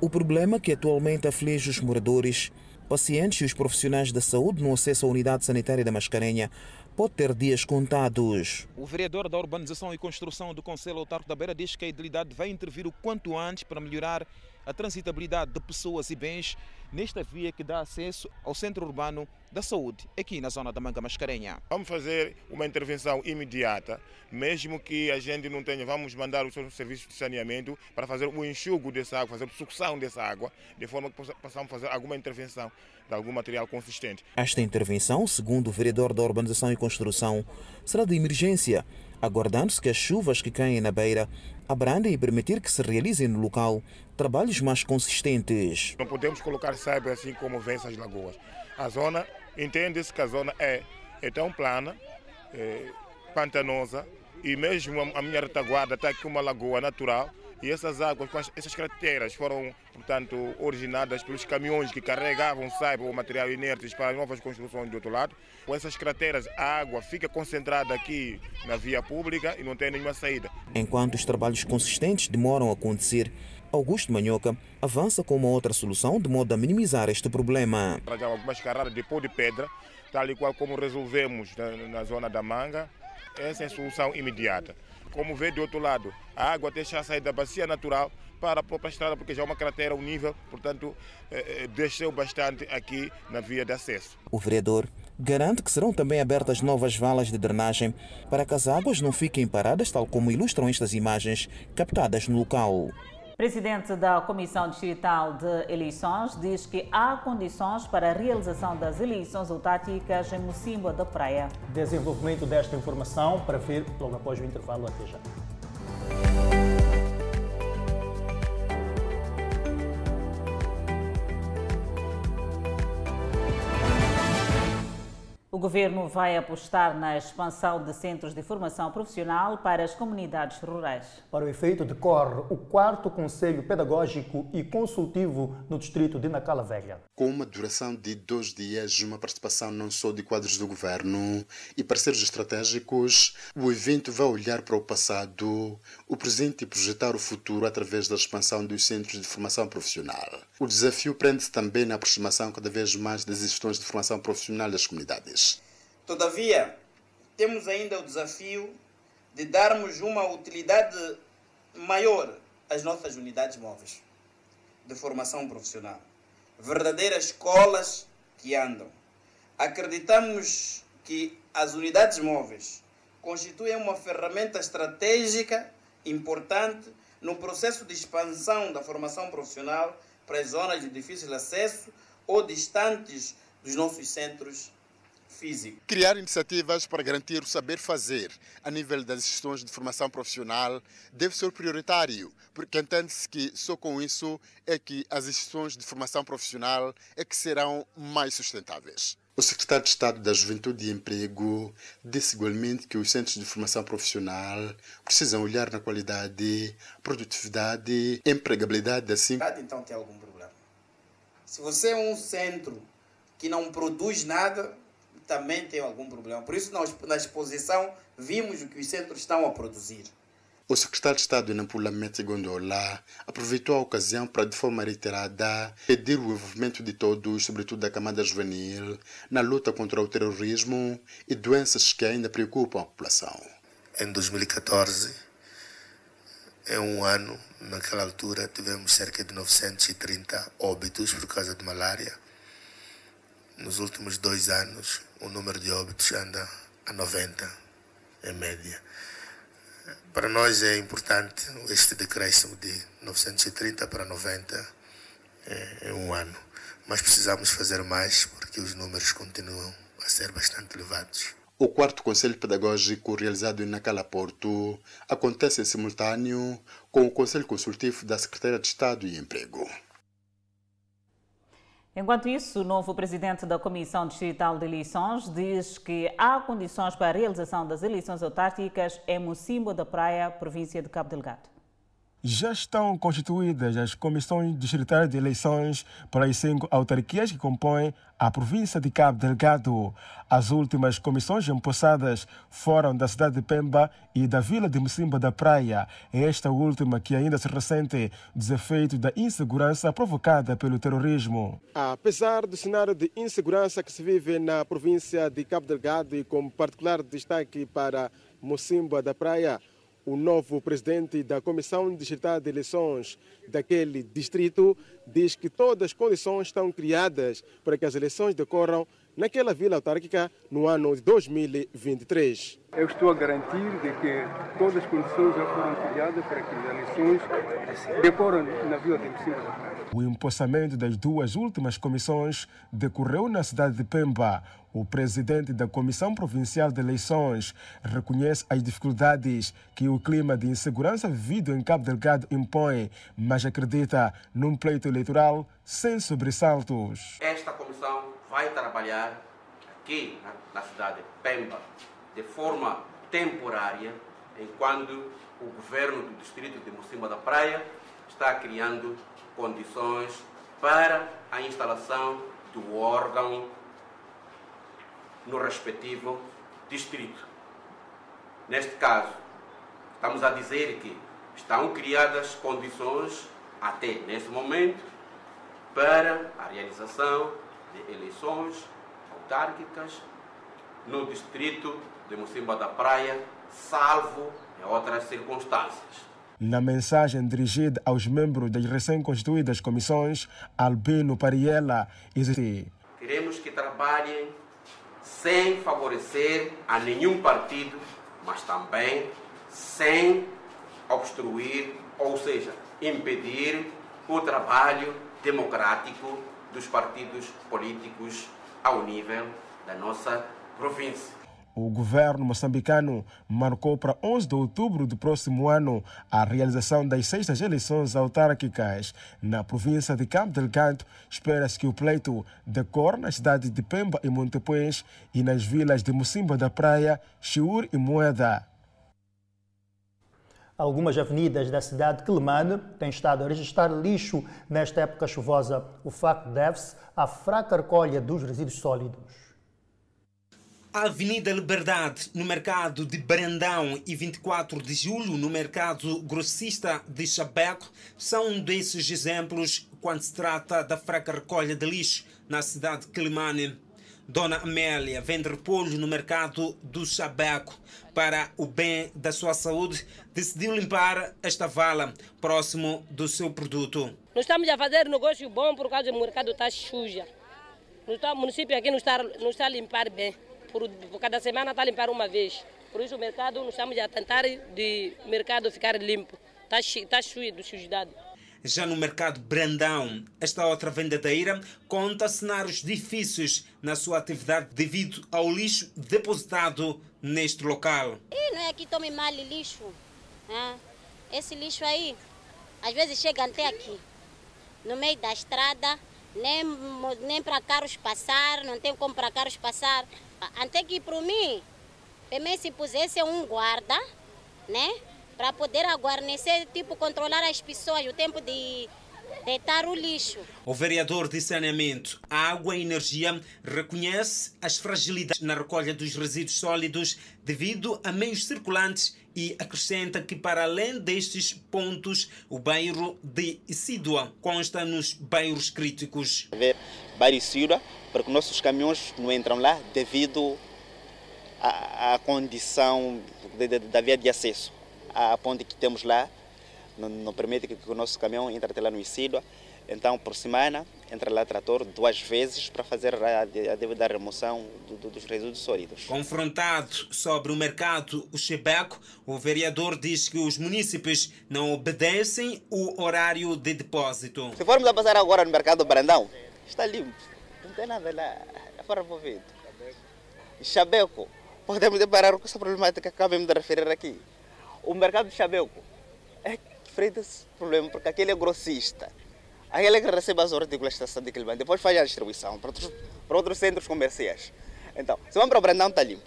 O problema que atualmente aflige os moradores, pacientes e os profissionais da saúde no acesso à unidade sanitária da Mascarenha pode ter dias contados. O vereador da Urbanização e Construção do Conselho Autárquico da Beira diz que a idilidade vai intervir o quanto antes para melhorar a transitabilidade de pessoas e bens nesta via que dá acesso ao centro urbano da saúde, aqui na zona da Manga Mascarenha. Vamos fazer uma intervenção imediata, mesmo que a gente não tenha, vamos mandar os serviços de saneamento para fazer o enxugo dessa água, fazer a sucção dessa água, de forma que possamos fazer alguma intervenção de algum material consistente. Esta intervenção, segundo o vereador da Urbanização e Construção, será de emergência aguardando-se que as chuvas que caem na beira abrandem e permitir que se realizem no local trabalhos mais consistentes. Não podemos colocar saiba assim como vem essas lagoas. A zona, entende-se que a zona é, é tão plana, é, pantanosa, e mesmo a minha retaguarda está aqui uma lagoa natural, e essas águas, essas crateras foram, portanto, originadas pelos caminhões que carregavam saiba ou material inertes para novas construções do outro lado. Com essas crateras, a água fica concentrada aqui na via pública e não tem nenhuma saída. Enquanto os trabalhos consistentes demoram a acontecer, Augusto Manhoca avança com uma outra solução de modo a minimizar este problema. Trajamos algumas carradas de pó de pedra, tal e qual como resolvemos na, na zona da manga. Essa é a solução imediata. Como vê do outro lado, a água deixa sair da bacia natural para a própria estrada, porque já é uma cratera, um nível, portanto, eh, desceu bastante aqui na via de acesso. O vereador garante que serão também abertas novas valas de drenagem para que as águas não fiquem paradas, tal como ilustram estas imagens captadas no local. Presidente da Comissão Distrital de Eleições diz que há condições para a realização das eleições autárquicas em Mocimboa da Praia. Desenvolvimento desta informação para ver logo após o intervalo. Até já. O governo vai apostar na expansão de centros de formação profissional para as comunidades rurais. Para o efeito, decorre o quarto Conselho Pedagógico e Consultivo no distrito de Nacala Velha. Com uma duração de dois dias, uma participação não só de quadros do governo e parceiros estratégicos, o evento vai olhar para o passado, o presente e projetar o futuro através da expansão dos centros de formação profissional. O desafio prende-se também na aproximação cada vez mais das instituições de formação profissional das comunidades. Todavia, temos ainda o desafio de darmos uma utilidade maior às nossas unidades móveis de formação profissional. Verdadeiras escolas que andam. Acreditamos que as unidades móveis constituem uma ferramenta estratégica importante no processo de expansão da formação profissional para as zonas de difícil acesso ou distantes dos nossos centros físico. Criar iniciativas para garantir o saber fazer a nível das instituições de formação profissional deve ser prioritário, porque entende-se que só com isso é que as instituições de formação profissional é que serão mais sustentáveis. O secretário de Estado da Juventude e Emprego disse igualmente que os centros de formação profissional precisam olhar na qualidade, produtividade, empregabilidade assim. Então tem algum problema. Se você é um centro que não produz nada, também tem algum problema. Por isso, na exposição, vimos o que os centros estão a produzir. O secretário de Estado Nampula Mete Gondola aproveitou a ocasião para, de forma reiterada, pedir o envolvimento de todos, sobretudo da camada juvenil, na luta contra o terrorismo e doenças que ainda preocupam a população. Em 2014, é um ano, naquela altura, tivemos cerca de 930 óbitos por causa de malária. Nos últimos dois anos, o número de óbitos anda a 90 em média. Para nós é importante este decréscimo de 930 para 90 é, em um ano, mas precisamos fazer mais porque os números continuam a ser bastante elevados. O quarto Conselho Pedagógico, realizado em Nacala Porto, acontece em simultâneo com o Conselho Consultivo da Secretaria de Estado e Emprego. Enquanto isso, o novo presidente da Comissão Distrital de Eleições diz que há condições para a realização das eleições autárquicas em Mocimbo da Praia, província de Cabo Delgado. Já estão constituídas as comissões distritais de eleições para as cinco autarquias que compõem a província de Cabo Delgado. As últimas comissões empossadas foram da cidade de Pemba e da vila de Mocimba da Praia. Esta última que ainda se ressente dos efeitos da insegurança provocada pelo terrorismo. Apesar do cenário de insegurança que se vive na província de Cabo Delgado e com particular destaque para Mocimba da Praia, o novo presidente da Comissão Distrital de Eleições daquele distrito diz que todas as condições estão criadas para que as eleições decorram naquela vila autárquica no ano de 2023. Eu estou a garantir de que todas as condições já foram criadas para que as eleições decorram na vila de Mocimba o empossamento das duas últimas comissões decorreu na cidade de Pemba. O presidente da Comissão Provincial de Eleições reconhece as dificuldades que o clima de insegurança vivido em Cabo Delgado impõe, mas acredita num pleito eleitoral sem sobressaltos. Esta comissão vai trabalhar aqui na, cidade de Pemba de forma temporária, enquanto o governo do distrito de Mocimba da Praia está criando condições para a instalação do órgão no respectivo distrito. Neste caso, estamos a dizer que estão criadas condições, até nesse momento, para a realização de eleições autárquicas no distrito de Mocimba da Praia, salvo em outras circunstâncias. Na mensagem dirigida aos membros das recém-constituídas comissões, Albino Pariela existe. Queremos que trabalhem sem favorecer a nenhum partido, mas também sem obstruir, ou seja, impedir o trabalho democrático dos partidos políticos ao nível da nossa província. O governo moçambicano marcou para 11 de outubro do próximo ano a realização das sextas eleições autárquicas. Na província de Cabo Delgado, espera-se que o pleito decorra nas cidades de Pemba e Montepuez e nas vilas de Mocimba da Praia, Chiur e Moeda. Algumas avenidas da cidade de Quelimane têm estado a registrar lixo nesta época chuvosa. O facto deve-se à fraca recolha dos resíduos sólidos. A Avenida Liberdade, no mercado de Brandão, e 24 de julho, no mercado grossista de Chabeco, são um desses exemplos quando se trata da fraca recolha de lixo na cidade de Quilimane. Dona Amélia vende repolho no mercado do Chabeco. Para o bem da sua saúde, decidiu limpar esta vala próximo do seu produto. Nós estamos a fazer negócio bom por causa do mercado está suja. O município aqui não está, não está a limpar bem por, por cada semana está a limpar uma vez. Por isso o mercado, nós estamos a tentar de mercado ficar limpo. Está, está de sujidade. Já no mercado Brandão, esta outra vendedeira conta cenários difíceis na sua atividade devido ao lixo depositado neste local. E não é que tome mal lixo. Né? Esse lixo aí, às vezes chega até aqui, no meio da estrada, nem, nem para carros passar, não tem como para carros passar. Até que para mim, também se pusesse um guarda, né? Para poder aguarnecer, tipo, controlar as pessoas, o tempo de deitar o lixo. O vereador de saneamento, água e energia reconhece as fragilidades na recolha dos resíduos sólidos devido a meios circulantes e acrescenta que, para além destes pontos, o bairro de Isídua consta nos bairros críticos. Ver bairro Isídua, porque nossos caminhões não entram lá devido à, à condição da via de acesso. A ponte que temos lá não, não permite que, que, o nosso caminhão entre até lá no Isídua. Então, por semana, entra lá trator duas vezes para fazer a, a devida remoção do, do, dos resíduos sólidos. Confrontado sobre o mercado o Chebeco, o vereador diz que os municípios não obedecem o horário de depósito. Se formos a passar agora no mercado Brandão, está limpo, não tem nada lá, é fora envolvido. Chabeco, podemos deparar com essa problemática que acabamos de referir aqui. O mercado de Chabeco é frente a esse problema, porque aquele é grossista aquele que recebe as artículos da estação de Quilombo, depois faz a distribuição para outros, para outros centros comerciais. Então, se vão para o Brandão, está limpo.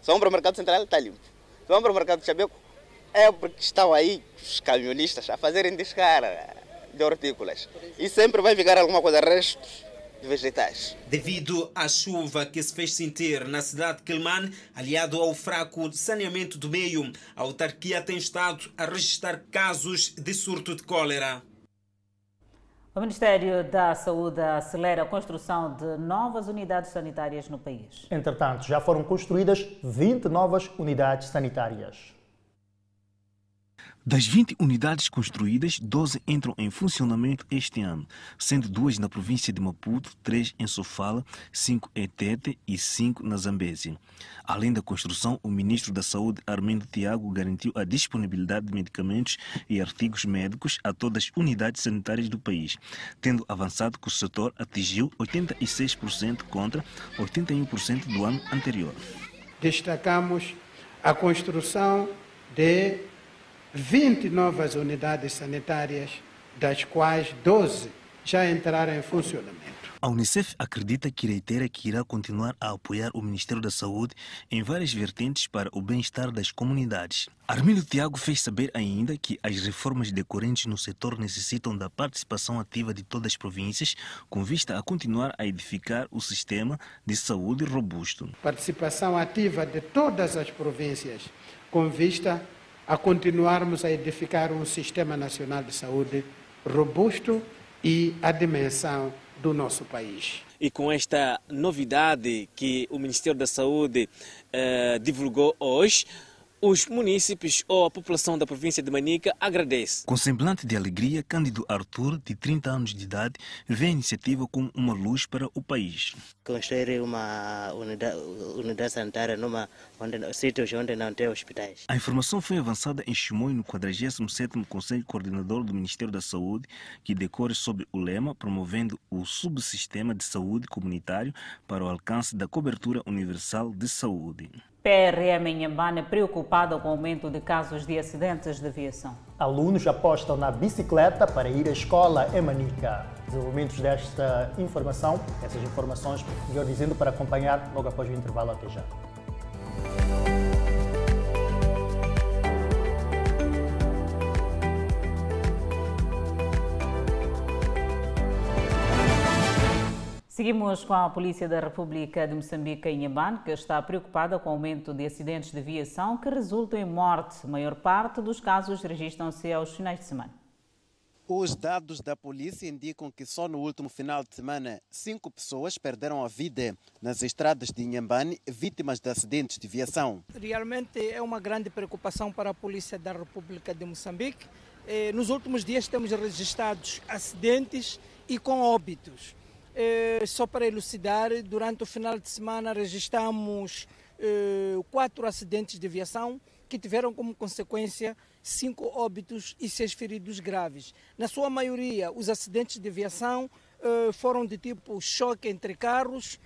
Se vão para o Mercado Central, está limpo. Se vão para o Mercado de Chabeco, é porque estão aí os camionistas a fazerem descarga de hortícolas. E sempre vai ficar alguma coisa, restos vegetais. Devido à chuva que se fez sentir na cidade de Quilman, aliado ao fraco saneamento do meio, a autarquia tem estado a registrar casos de surto de cólera. O Ministério da Saúde acelera a construção de novas unidades sanitárias no país. Entretanto, já foram construídas 20 novas unidades sanitárias. Das 20 unidades construídas, 12 entram em funcionamento este ano, sendo duas na província de Maputo, três em Sofala, cinco em Tete e cinco na Zambésia. Além da construção, o ministro da Saúde, Armindo Tiago, garantiu a disponibilidade de medicamentos e artigos médicos a todas as unidades sanitárias do país, tendo avançado que o setor atingiu 86% contra 81% do ano anterior. Destacamos a construção de 20 novas unidades sanitárias, das quais 12 já entraram em funcionamento. A Unicef acredita que reitera que irá continuar a apoiar o Ministério da Saúde em várias vertentes para o bem-estar das comunidades. Armílio Tiago fez saber ainda que as reformas decorrentes no setor necessitam da participação ativa de todas as províncias, com vista a continuar a edificar o sistema de saúde robusto. Participação ativa de todas as províncias, com vista a continuarmos a edificar um sistema nacional de saúde robusto e a dimensão do nosso país. E com esta novidade que o Ministério da Saúde eh, divulgou hoje, os munícipes ou a população da província de Manica agradece. Com semblante de alegria, Cândido Arthur, de 30 anos de idade, vê a iniciativa como uma luz para o país. Construir uma unidade, unidade sanitária numa onde, sítios onde não tem hospitais. A informação foi avançada em Chimoio no 47º Conselho Coordenador do Ministério da Saúde, que decorre sob o lema promovendo o subsistema de saúde comunitário para o alcance da cobertura universal de saúde. PRM em Nhambane preocupada com o aumento de casos de acidentes de aviação. Alunos apostam na bicicleta para ir à escola em Manica. Desenvolvimentos desta informação, essas informações, melhor dizendo, para acompanhar logo após o intervalo. Até já. Seguimos com a Polícia da República de Moçambique em Inhambane, que está preocupada com o aumento de acidentes de aviação que resultam em morte. A maior parte dos casos registram-se aos finais de semana. Os dados da polícia indicam que só no último final de semana, cinco pessoas perderam a vida nas estradas de Inhambane, vítimas de acidentes de aviação. Realmente é uma grande preocupação para a Polícia da República de Moçambique. Eh, nos últimos dias temos registrado acidentes e com óbitos. Eh, só para elucidar, durante o final de semana registramos eh, quatro acidentes de aviação que tiveram como consequência cinco óbitos e seis feridos graves. Na sua maioria, os acidentes de aviação eh, foram de tipo choque entre carros,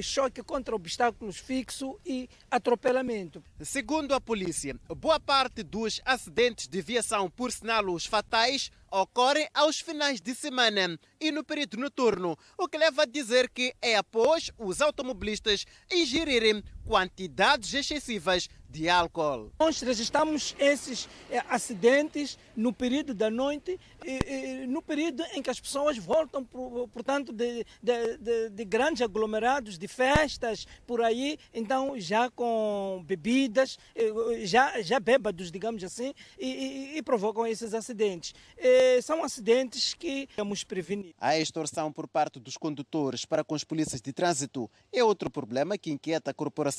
choque contra obstáculos fixo e atropelamento. Segundo a polícia, boa parte dos acidentes de aviação, por sinal os fatais, ocorrem aos finais de semana e no período noturno, o que leva a dizer que é após os automobilistas ingerirem quantidades excessivas de álcool. Nós registramos esses eh, acidentes no período da noite, e, e, no período em que as pessoas voltam, portanto, de, de, de, de, grandes aglomerados, de festas, por aí, então já com bebidas, eh, já, já bêbados, digamos assim, e, e provocam esses acidentes. são acidentes que temos prevenir. A extorsão por parte dos condutores para com os polícias de trânsito é outro problema que inquieta a corporação.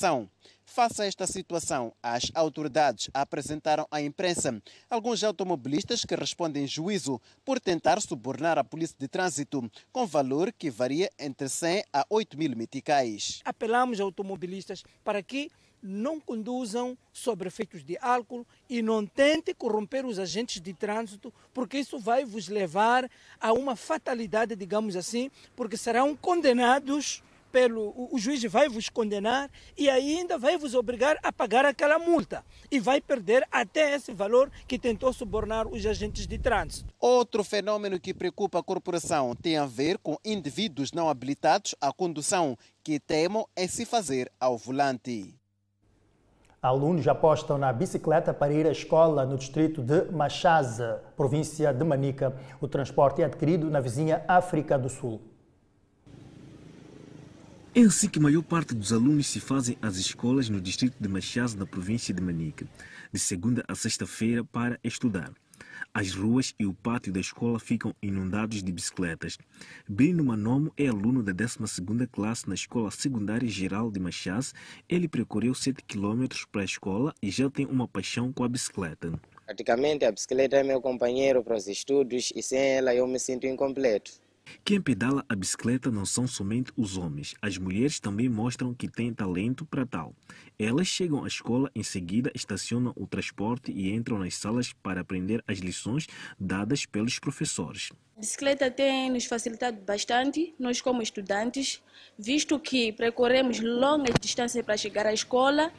Face a esta situação, as autoridades apresentaram à imprensa alguns automobilistas que respondem juízo por tentar subornar a polícia de trânsito com valor que varia entre 100 a 8 mil meticais. Apelamos a automobilistas para que não conduzam sob efeitos de álcool e não tentem corromper os agentes de trânsito, porque isso vai vos levar a uma fatalidade, digamos assim, porque serão condenados pelo o, juiz vai vos condenar e ainda vai vos obrigar a pagar aquela multa e vai perder até esse valor que tentou subornar os agentes de trânsito. Outro fenômeno que preocupa a corporação tem a ver com indivíduos não habilitados à condução que temam em se fazer ao volante. Alunos apostam na bicicleta para ir à escola no distrito de Machaza, província de Manica. O transporte é adquirido na vizinha África do Sul. É assim que a maior parte dos alunos se fazem às escolas no distrito de Machaz, na província de Manica, de segunda a sexta-feira para estudar. As ruas e o pátio da escola ficam inundados de bicicletas. Brino Manomo é aluno da 12ª classe na Escola Secundária Geral de Machaz. Ele percorreu 7 km para a escola e já tem uma paixão com a bicicleta. Praticamente a bicicleta é meu companheiro para os estudos e sem ela eu me sinto incompleto. Quem pedala a bicicleta não são somente os homens. As mulheres também mostram que têm talento para tal. Elas chegam à escola, em seguida estacionam o transporte e entram nas salas para aprender as lições dadas pelos professores. A bicicleta tem nos facilitado bastante, nós como estudantes, visto que percorremos longas distâncias para chegar à escola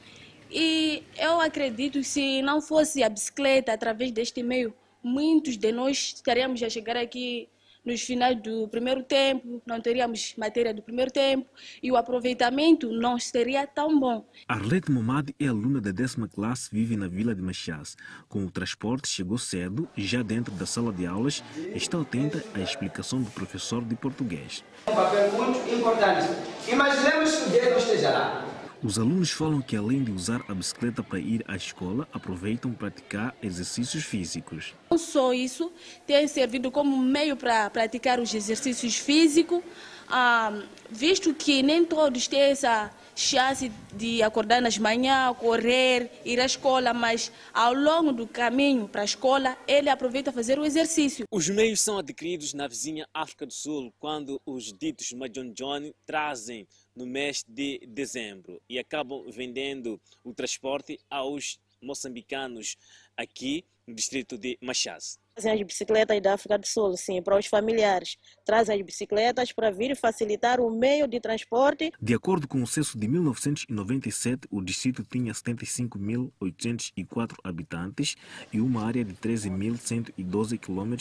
e eu acredito que se não fosse a bicicleta através deste meio, muitos de nós estaríamos a chegar aqui nos finais do primeiro tempo, não teríamos matéria do primeiro tempo e o aproveitamento não seria tão bom. Arlete Momad é aluna da décima classe, vive na vila de Machás. Com o transporte, chegou cedo e já dentro da sala de aulas está atenta à explicação do professor de português. Um papel muito importante. Imaginemos que Deus esteja lá. Os alunos falam que além de usar a bicicleta para ir à escola, aproveitam praticar exercícios físicos. Não só isso, tem servido como meio para praticar os exercícios físicos, ah, visto que nem todos têm essa chance de acordar nas manhãs, correr, ir à escola, mas ao longo do caminho para a escola, ele aproveita fazer o exercício. Os meios são adquiridos na vizinha África do Sul, quando os ditos Majonjone trazem no mês de dezembro e acabam vendendo o transporte aos moçambicanos aqui no distrito de Machás. Trazem as bicicletas da África do Sul, sim, para os familiares. Trazem as bicicletas para vir facilitar o meio de transporte. De acordo com o censo de 1997, o distrito tinha 75.804 habitantes e uma área de 13.112 km.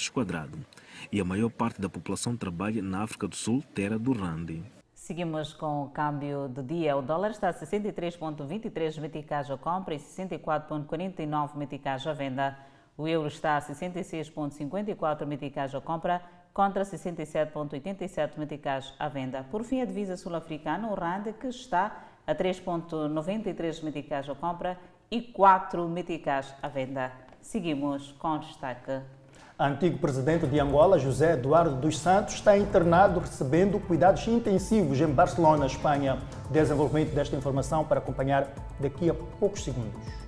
E a maior parte da população trabalha na África do Sul, terra do Rande. Seguimos com o câmbio do dia. O dólar está a 63,23 meticais à compra e 64,49 meticais à venda. O euro está a 66,54 meticais à compra contra 67,87 meticais à venda. Por fim, a divisa sul-africana, o RAND, que está a 3,93 meticais à compra e 4 meticais à venda. Seguimos com o destaque. Antigo presidente de Angola, José Eduardo dos Santos, está internado recebendo cuidados intensivos em Barcelona, Espanha. Desenvolvimento desta informação para acompanhar daqui a poucos segundos.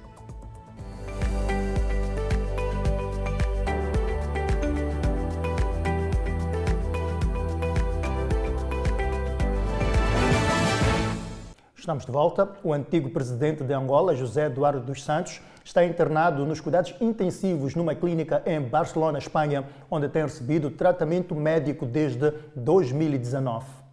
Estamos de volta. O antigo presidente de Angola, José Eduardo dos Santos, está internado nos cuidados intensivos numa clínica em Barcelona, Espanha, onde tem recebido tratamento médico desde 2019.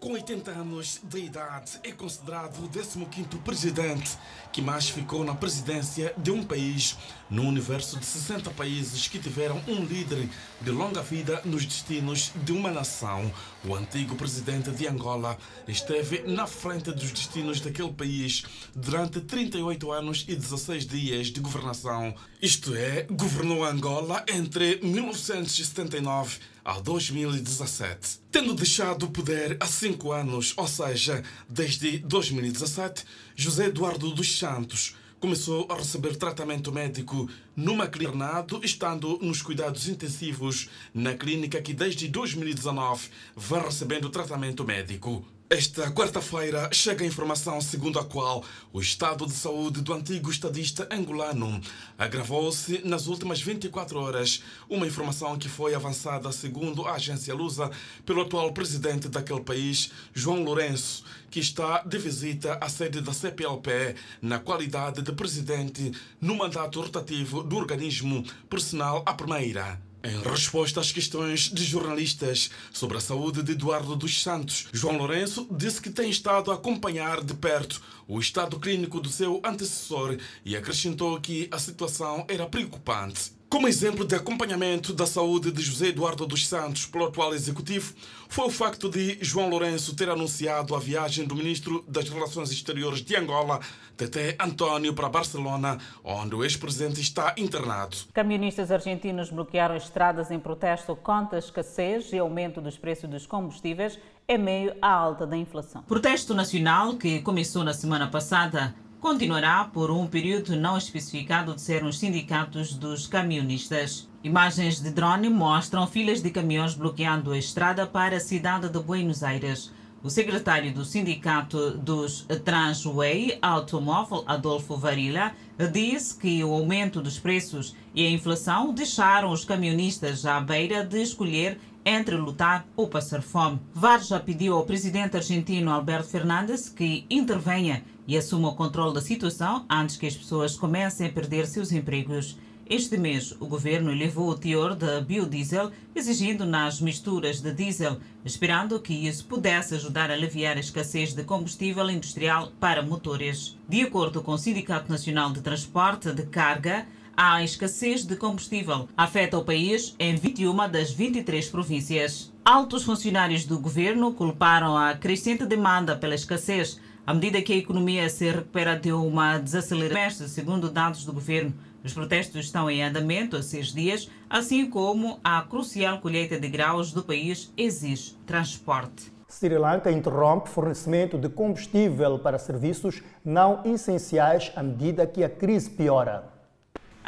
Com 80 anos de idade, é considerado o 15º presidente que mais ficou na presidência de um país no universo de 60 países que tiveram um líder de longa vida nos destinos de uma nação. O antigo presidente de Angola esteve na frente dos destinos daquele país durante 38 anos e 16 dias de governação. Isto é, governou Angola entre 1979 a 2017. Tendo deixado o poder há cinco anos, ou seja, desde 2017, José Eduardo dos Santos começou a receber tratamento médico numa clínica, estando nos cuidados intensivos na clínica que desde 2019 vai recebendo tratamento médico. Esta quarta-feira chega a informação segundo a qual o estado de saúde do antigo estadista angolano agravou-se nas últimas 24 horas. Uma informação que foi avançada, segundo a agência Lusa, pelo atual presidente daquele país, João Lourenço, que está de visita à sede da CPLP na qualidade de presidente no mandato rotativo do organismo, por sinal a primeira. Em resposta às questões de jornalistas sobre a saúde de Eduardo dos Santos, João Lourenço disse que tem estado a acompanhar de perto o estado clínico do seu antecessor e acrescentou que a situação era preocupante. Como exemplo de acompanhamento da saúde de José Eduardo dos Santos pelo atual executivo, foi o facto de João Lourenço ter anunciado a viagem do ministro das Relações Exteriores de Angola, Tete António, para Barcelona, onde o ex-presidente está internado. Camionistas argentinos bloquearam estradas em protesto contra a escassez e aumento dos preços dos combustíveis em meio à alta da inflação. Protesto nacional que começou na semana passada continuará por um período não especificado de ser os sindicatos dos camionistas. Imagens de drone mostram filas de caminhões bloqueando a estrada para a cidade de Buenos Aires. O secretário do Sindicato dos Transway Automóvel, Adolfo Varila, disse que o aumento dos preços e a inflação deixaram os camionistas à beira de escolher entre lutar ou passar fome. Varja pediu ao presidente argentino Alberto Fernandes que intervenha e assuma o controle da situação antes que as pessoas comecem a perder seus empregos. Este mês, o governo elevou o teor de biodiesel, exigindo nas misturas de diesel, esperando que isso pudesse ajudar a aliviar a escassez de combustível industrial para motores. De acordo com o Sindicato Nacional de Transporte de Carga, a escassez de combustível afeta o país em 21 das 23 províncias. Altos funcionários do governo culparam a crescente demanda pela escassez, à medida que a economia se recupera de uma desaceleração, segundo dados do governo. Os protestos estão em andamento há seis dias, assim como a crucial colheita de graus do país exige transporte. Sri Lanka interrompe fornecimento de combustível para serviços não essenciais à medida que a crise piora.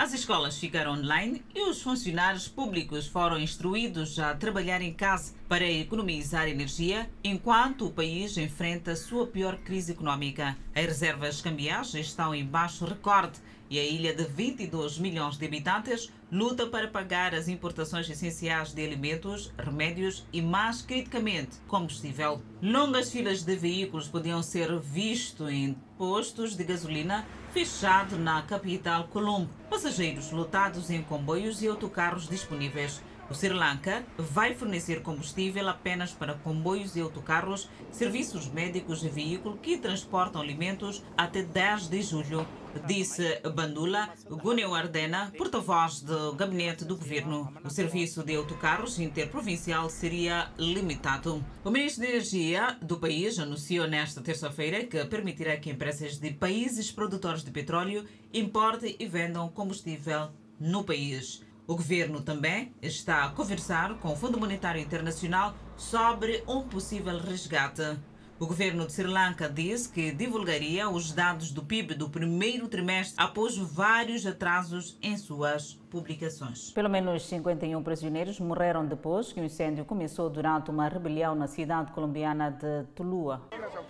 As escolas ficaram online e os funcionários públicos foram instruídos a trabalhar em casa para economizar energia enquanto o país enfrenta sua pior crise econômica. As reservas cambiais estão em baixo recorde e a ilha de 22 milhões de habitantes luta para pagar as importações essenciais de alimentos, remédios e, mais criticamente, combustível. Longas filas de veículos podiam ser vistos em postos de gasolina fechado na capital Colombo. Passageiros lotados em comboios e autocarros disponíveis. O Sri Lanka vai fornecer combustível apenas para comboios e autocarros, serviços médicos e veículos que transportam alimentos até 10 de julho, disse Bandula Gunewardena, porta-voz do gabinete do governo. O serviço de autocarros interprovincial seria limitado. O ministro de Energia do país anunciou nesta terça-feira que permitirá que empresas de países produtores de petróleo importem e vendam combustível no país. O governo também está a conversar com o Fundo Monetário Internacional sobre um possível resgate. O governo de Sri Lanka disse que divulgaria os dados do PIB do primeiro trimestre após vários atrasos em suas publicações. Pelo menos 51 prisioneiros morreram depois que o incêndio começou durante uma rebelião na cidade colombiana de Tulua.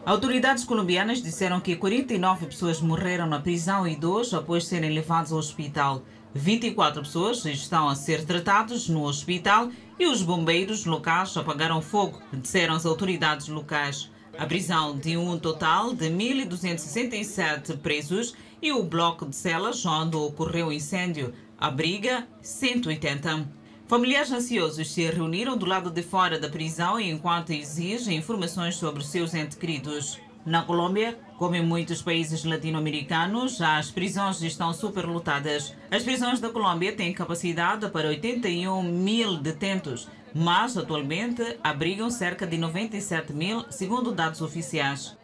Autoridades colombianas disseram que 49 pessoas morreram na prisão e dois após serem levados ao hospital. 24 pessoas estão a ser tratadas no hospital e os bombeiros locais apagaram fogo, disseram as autoridades locais. A prisão de um total de 1.267 presos e o bloco de celas onde ocorreu o incêndio abriga 180. Familiares ansiosos se reuniram do lado de fora da prisão enquanto exigem informações sobre seus entes queridos. Na Colômbia, como em muitos países latino-americanos, as prisões estão superlotadas. As prisões da Colômbia têm capacidade para 81 mil detentos, mas atualmente abrigam cerca de 97 mil, segundo dados oficiais.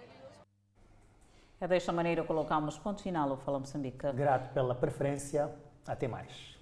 É desta maneira colocamos ponto final ao Fala Moçambique. Grato pela preferência. Até mais.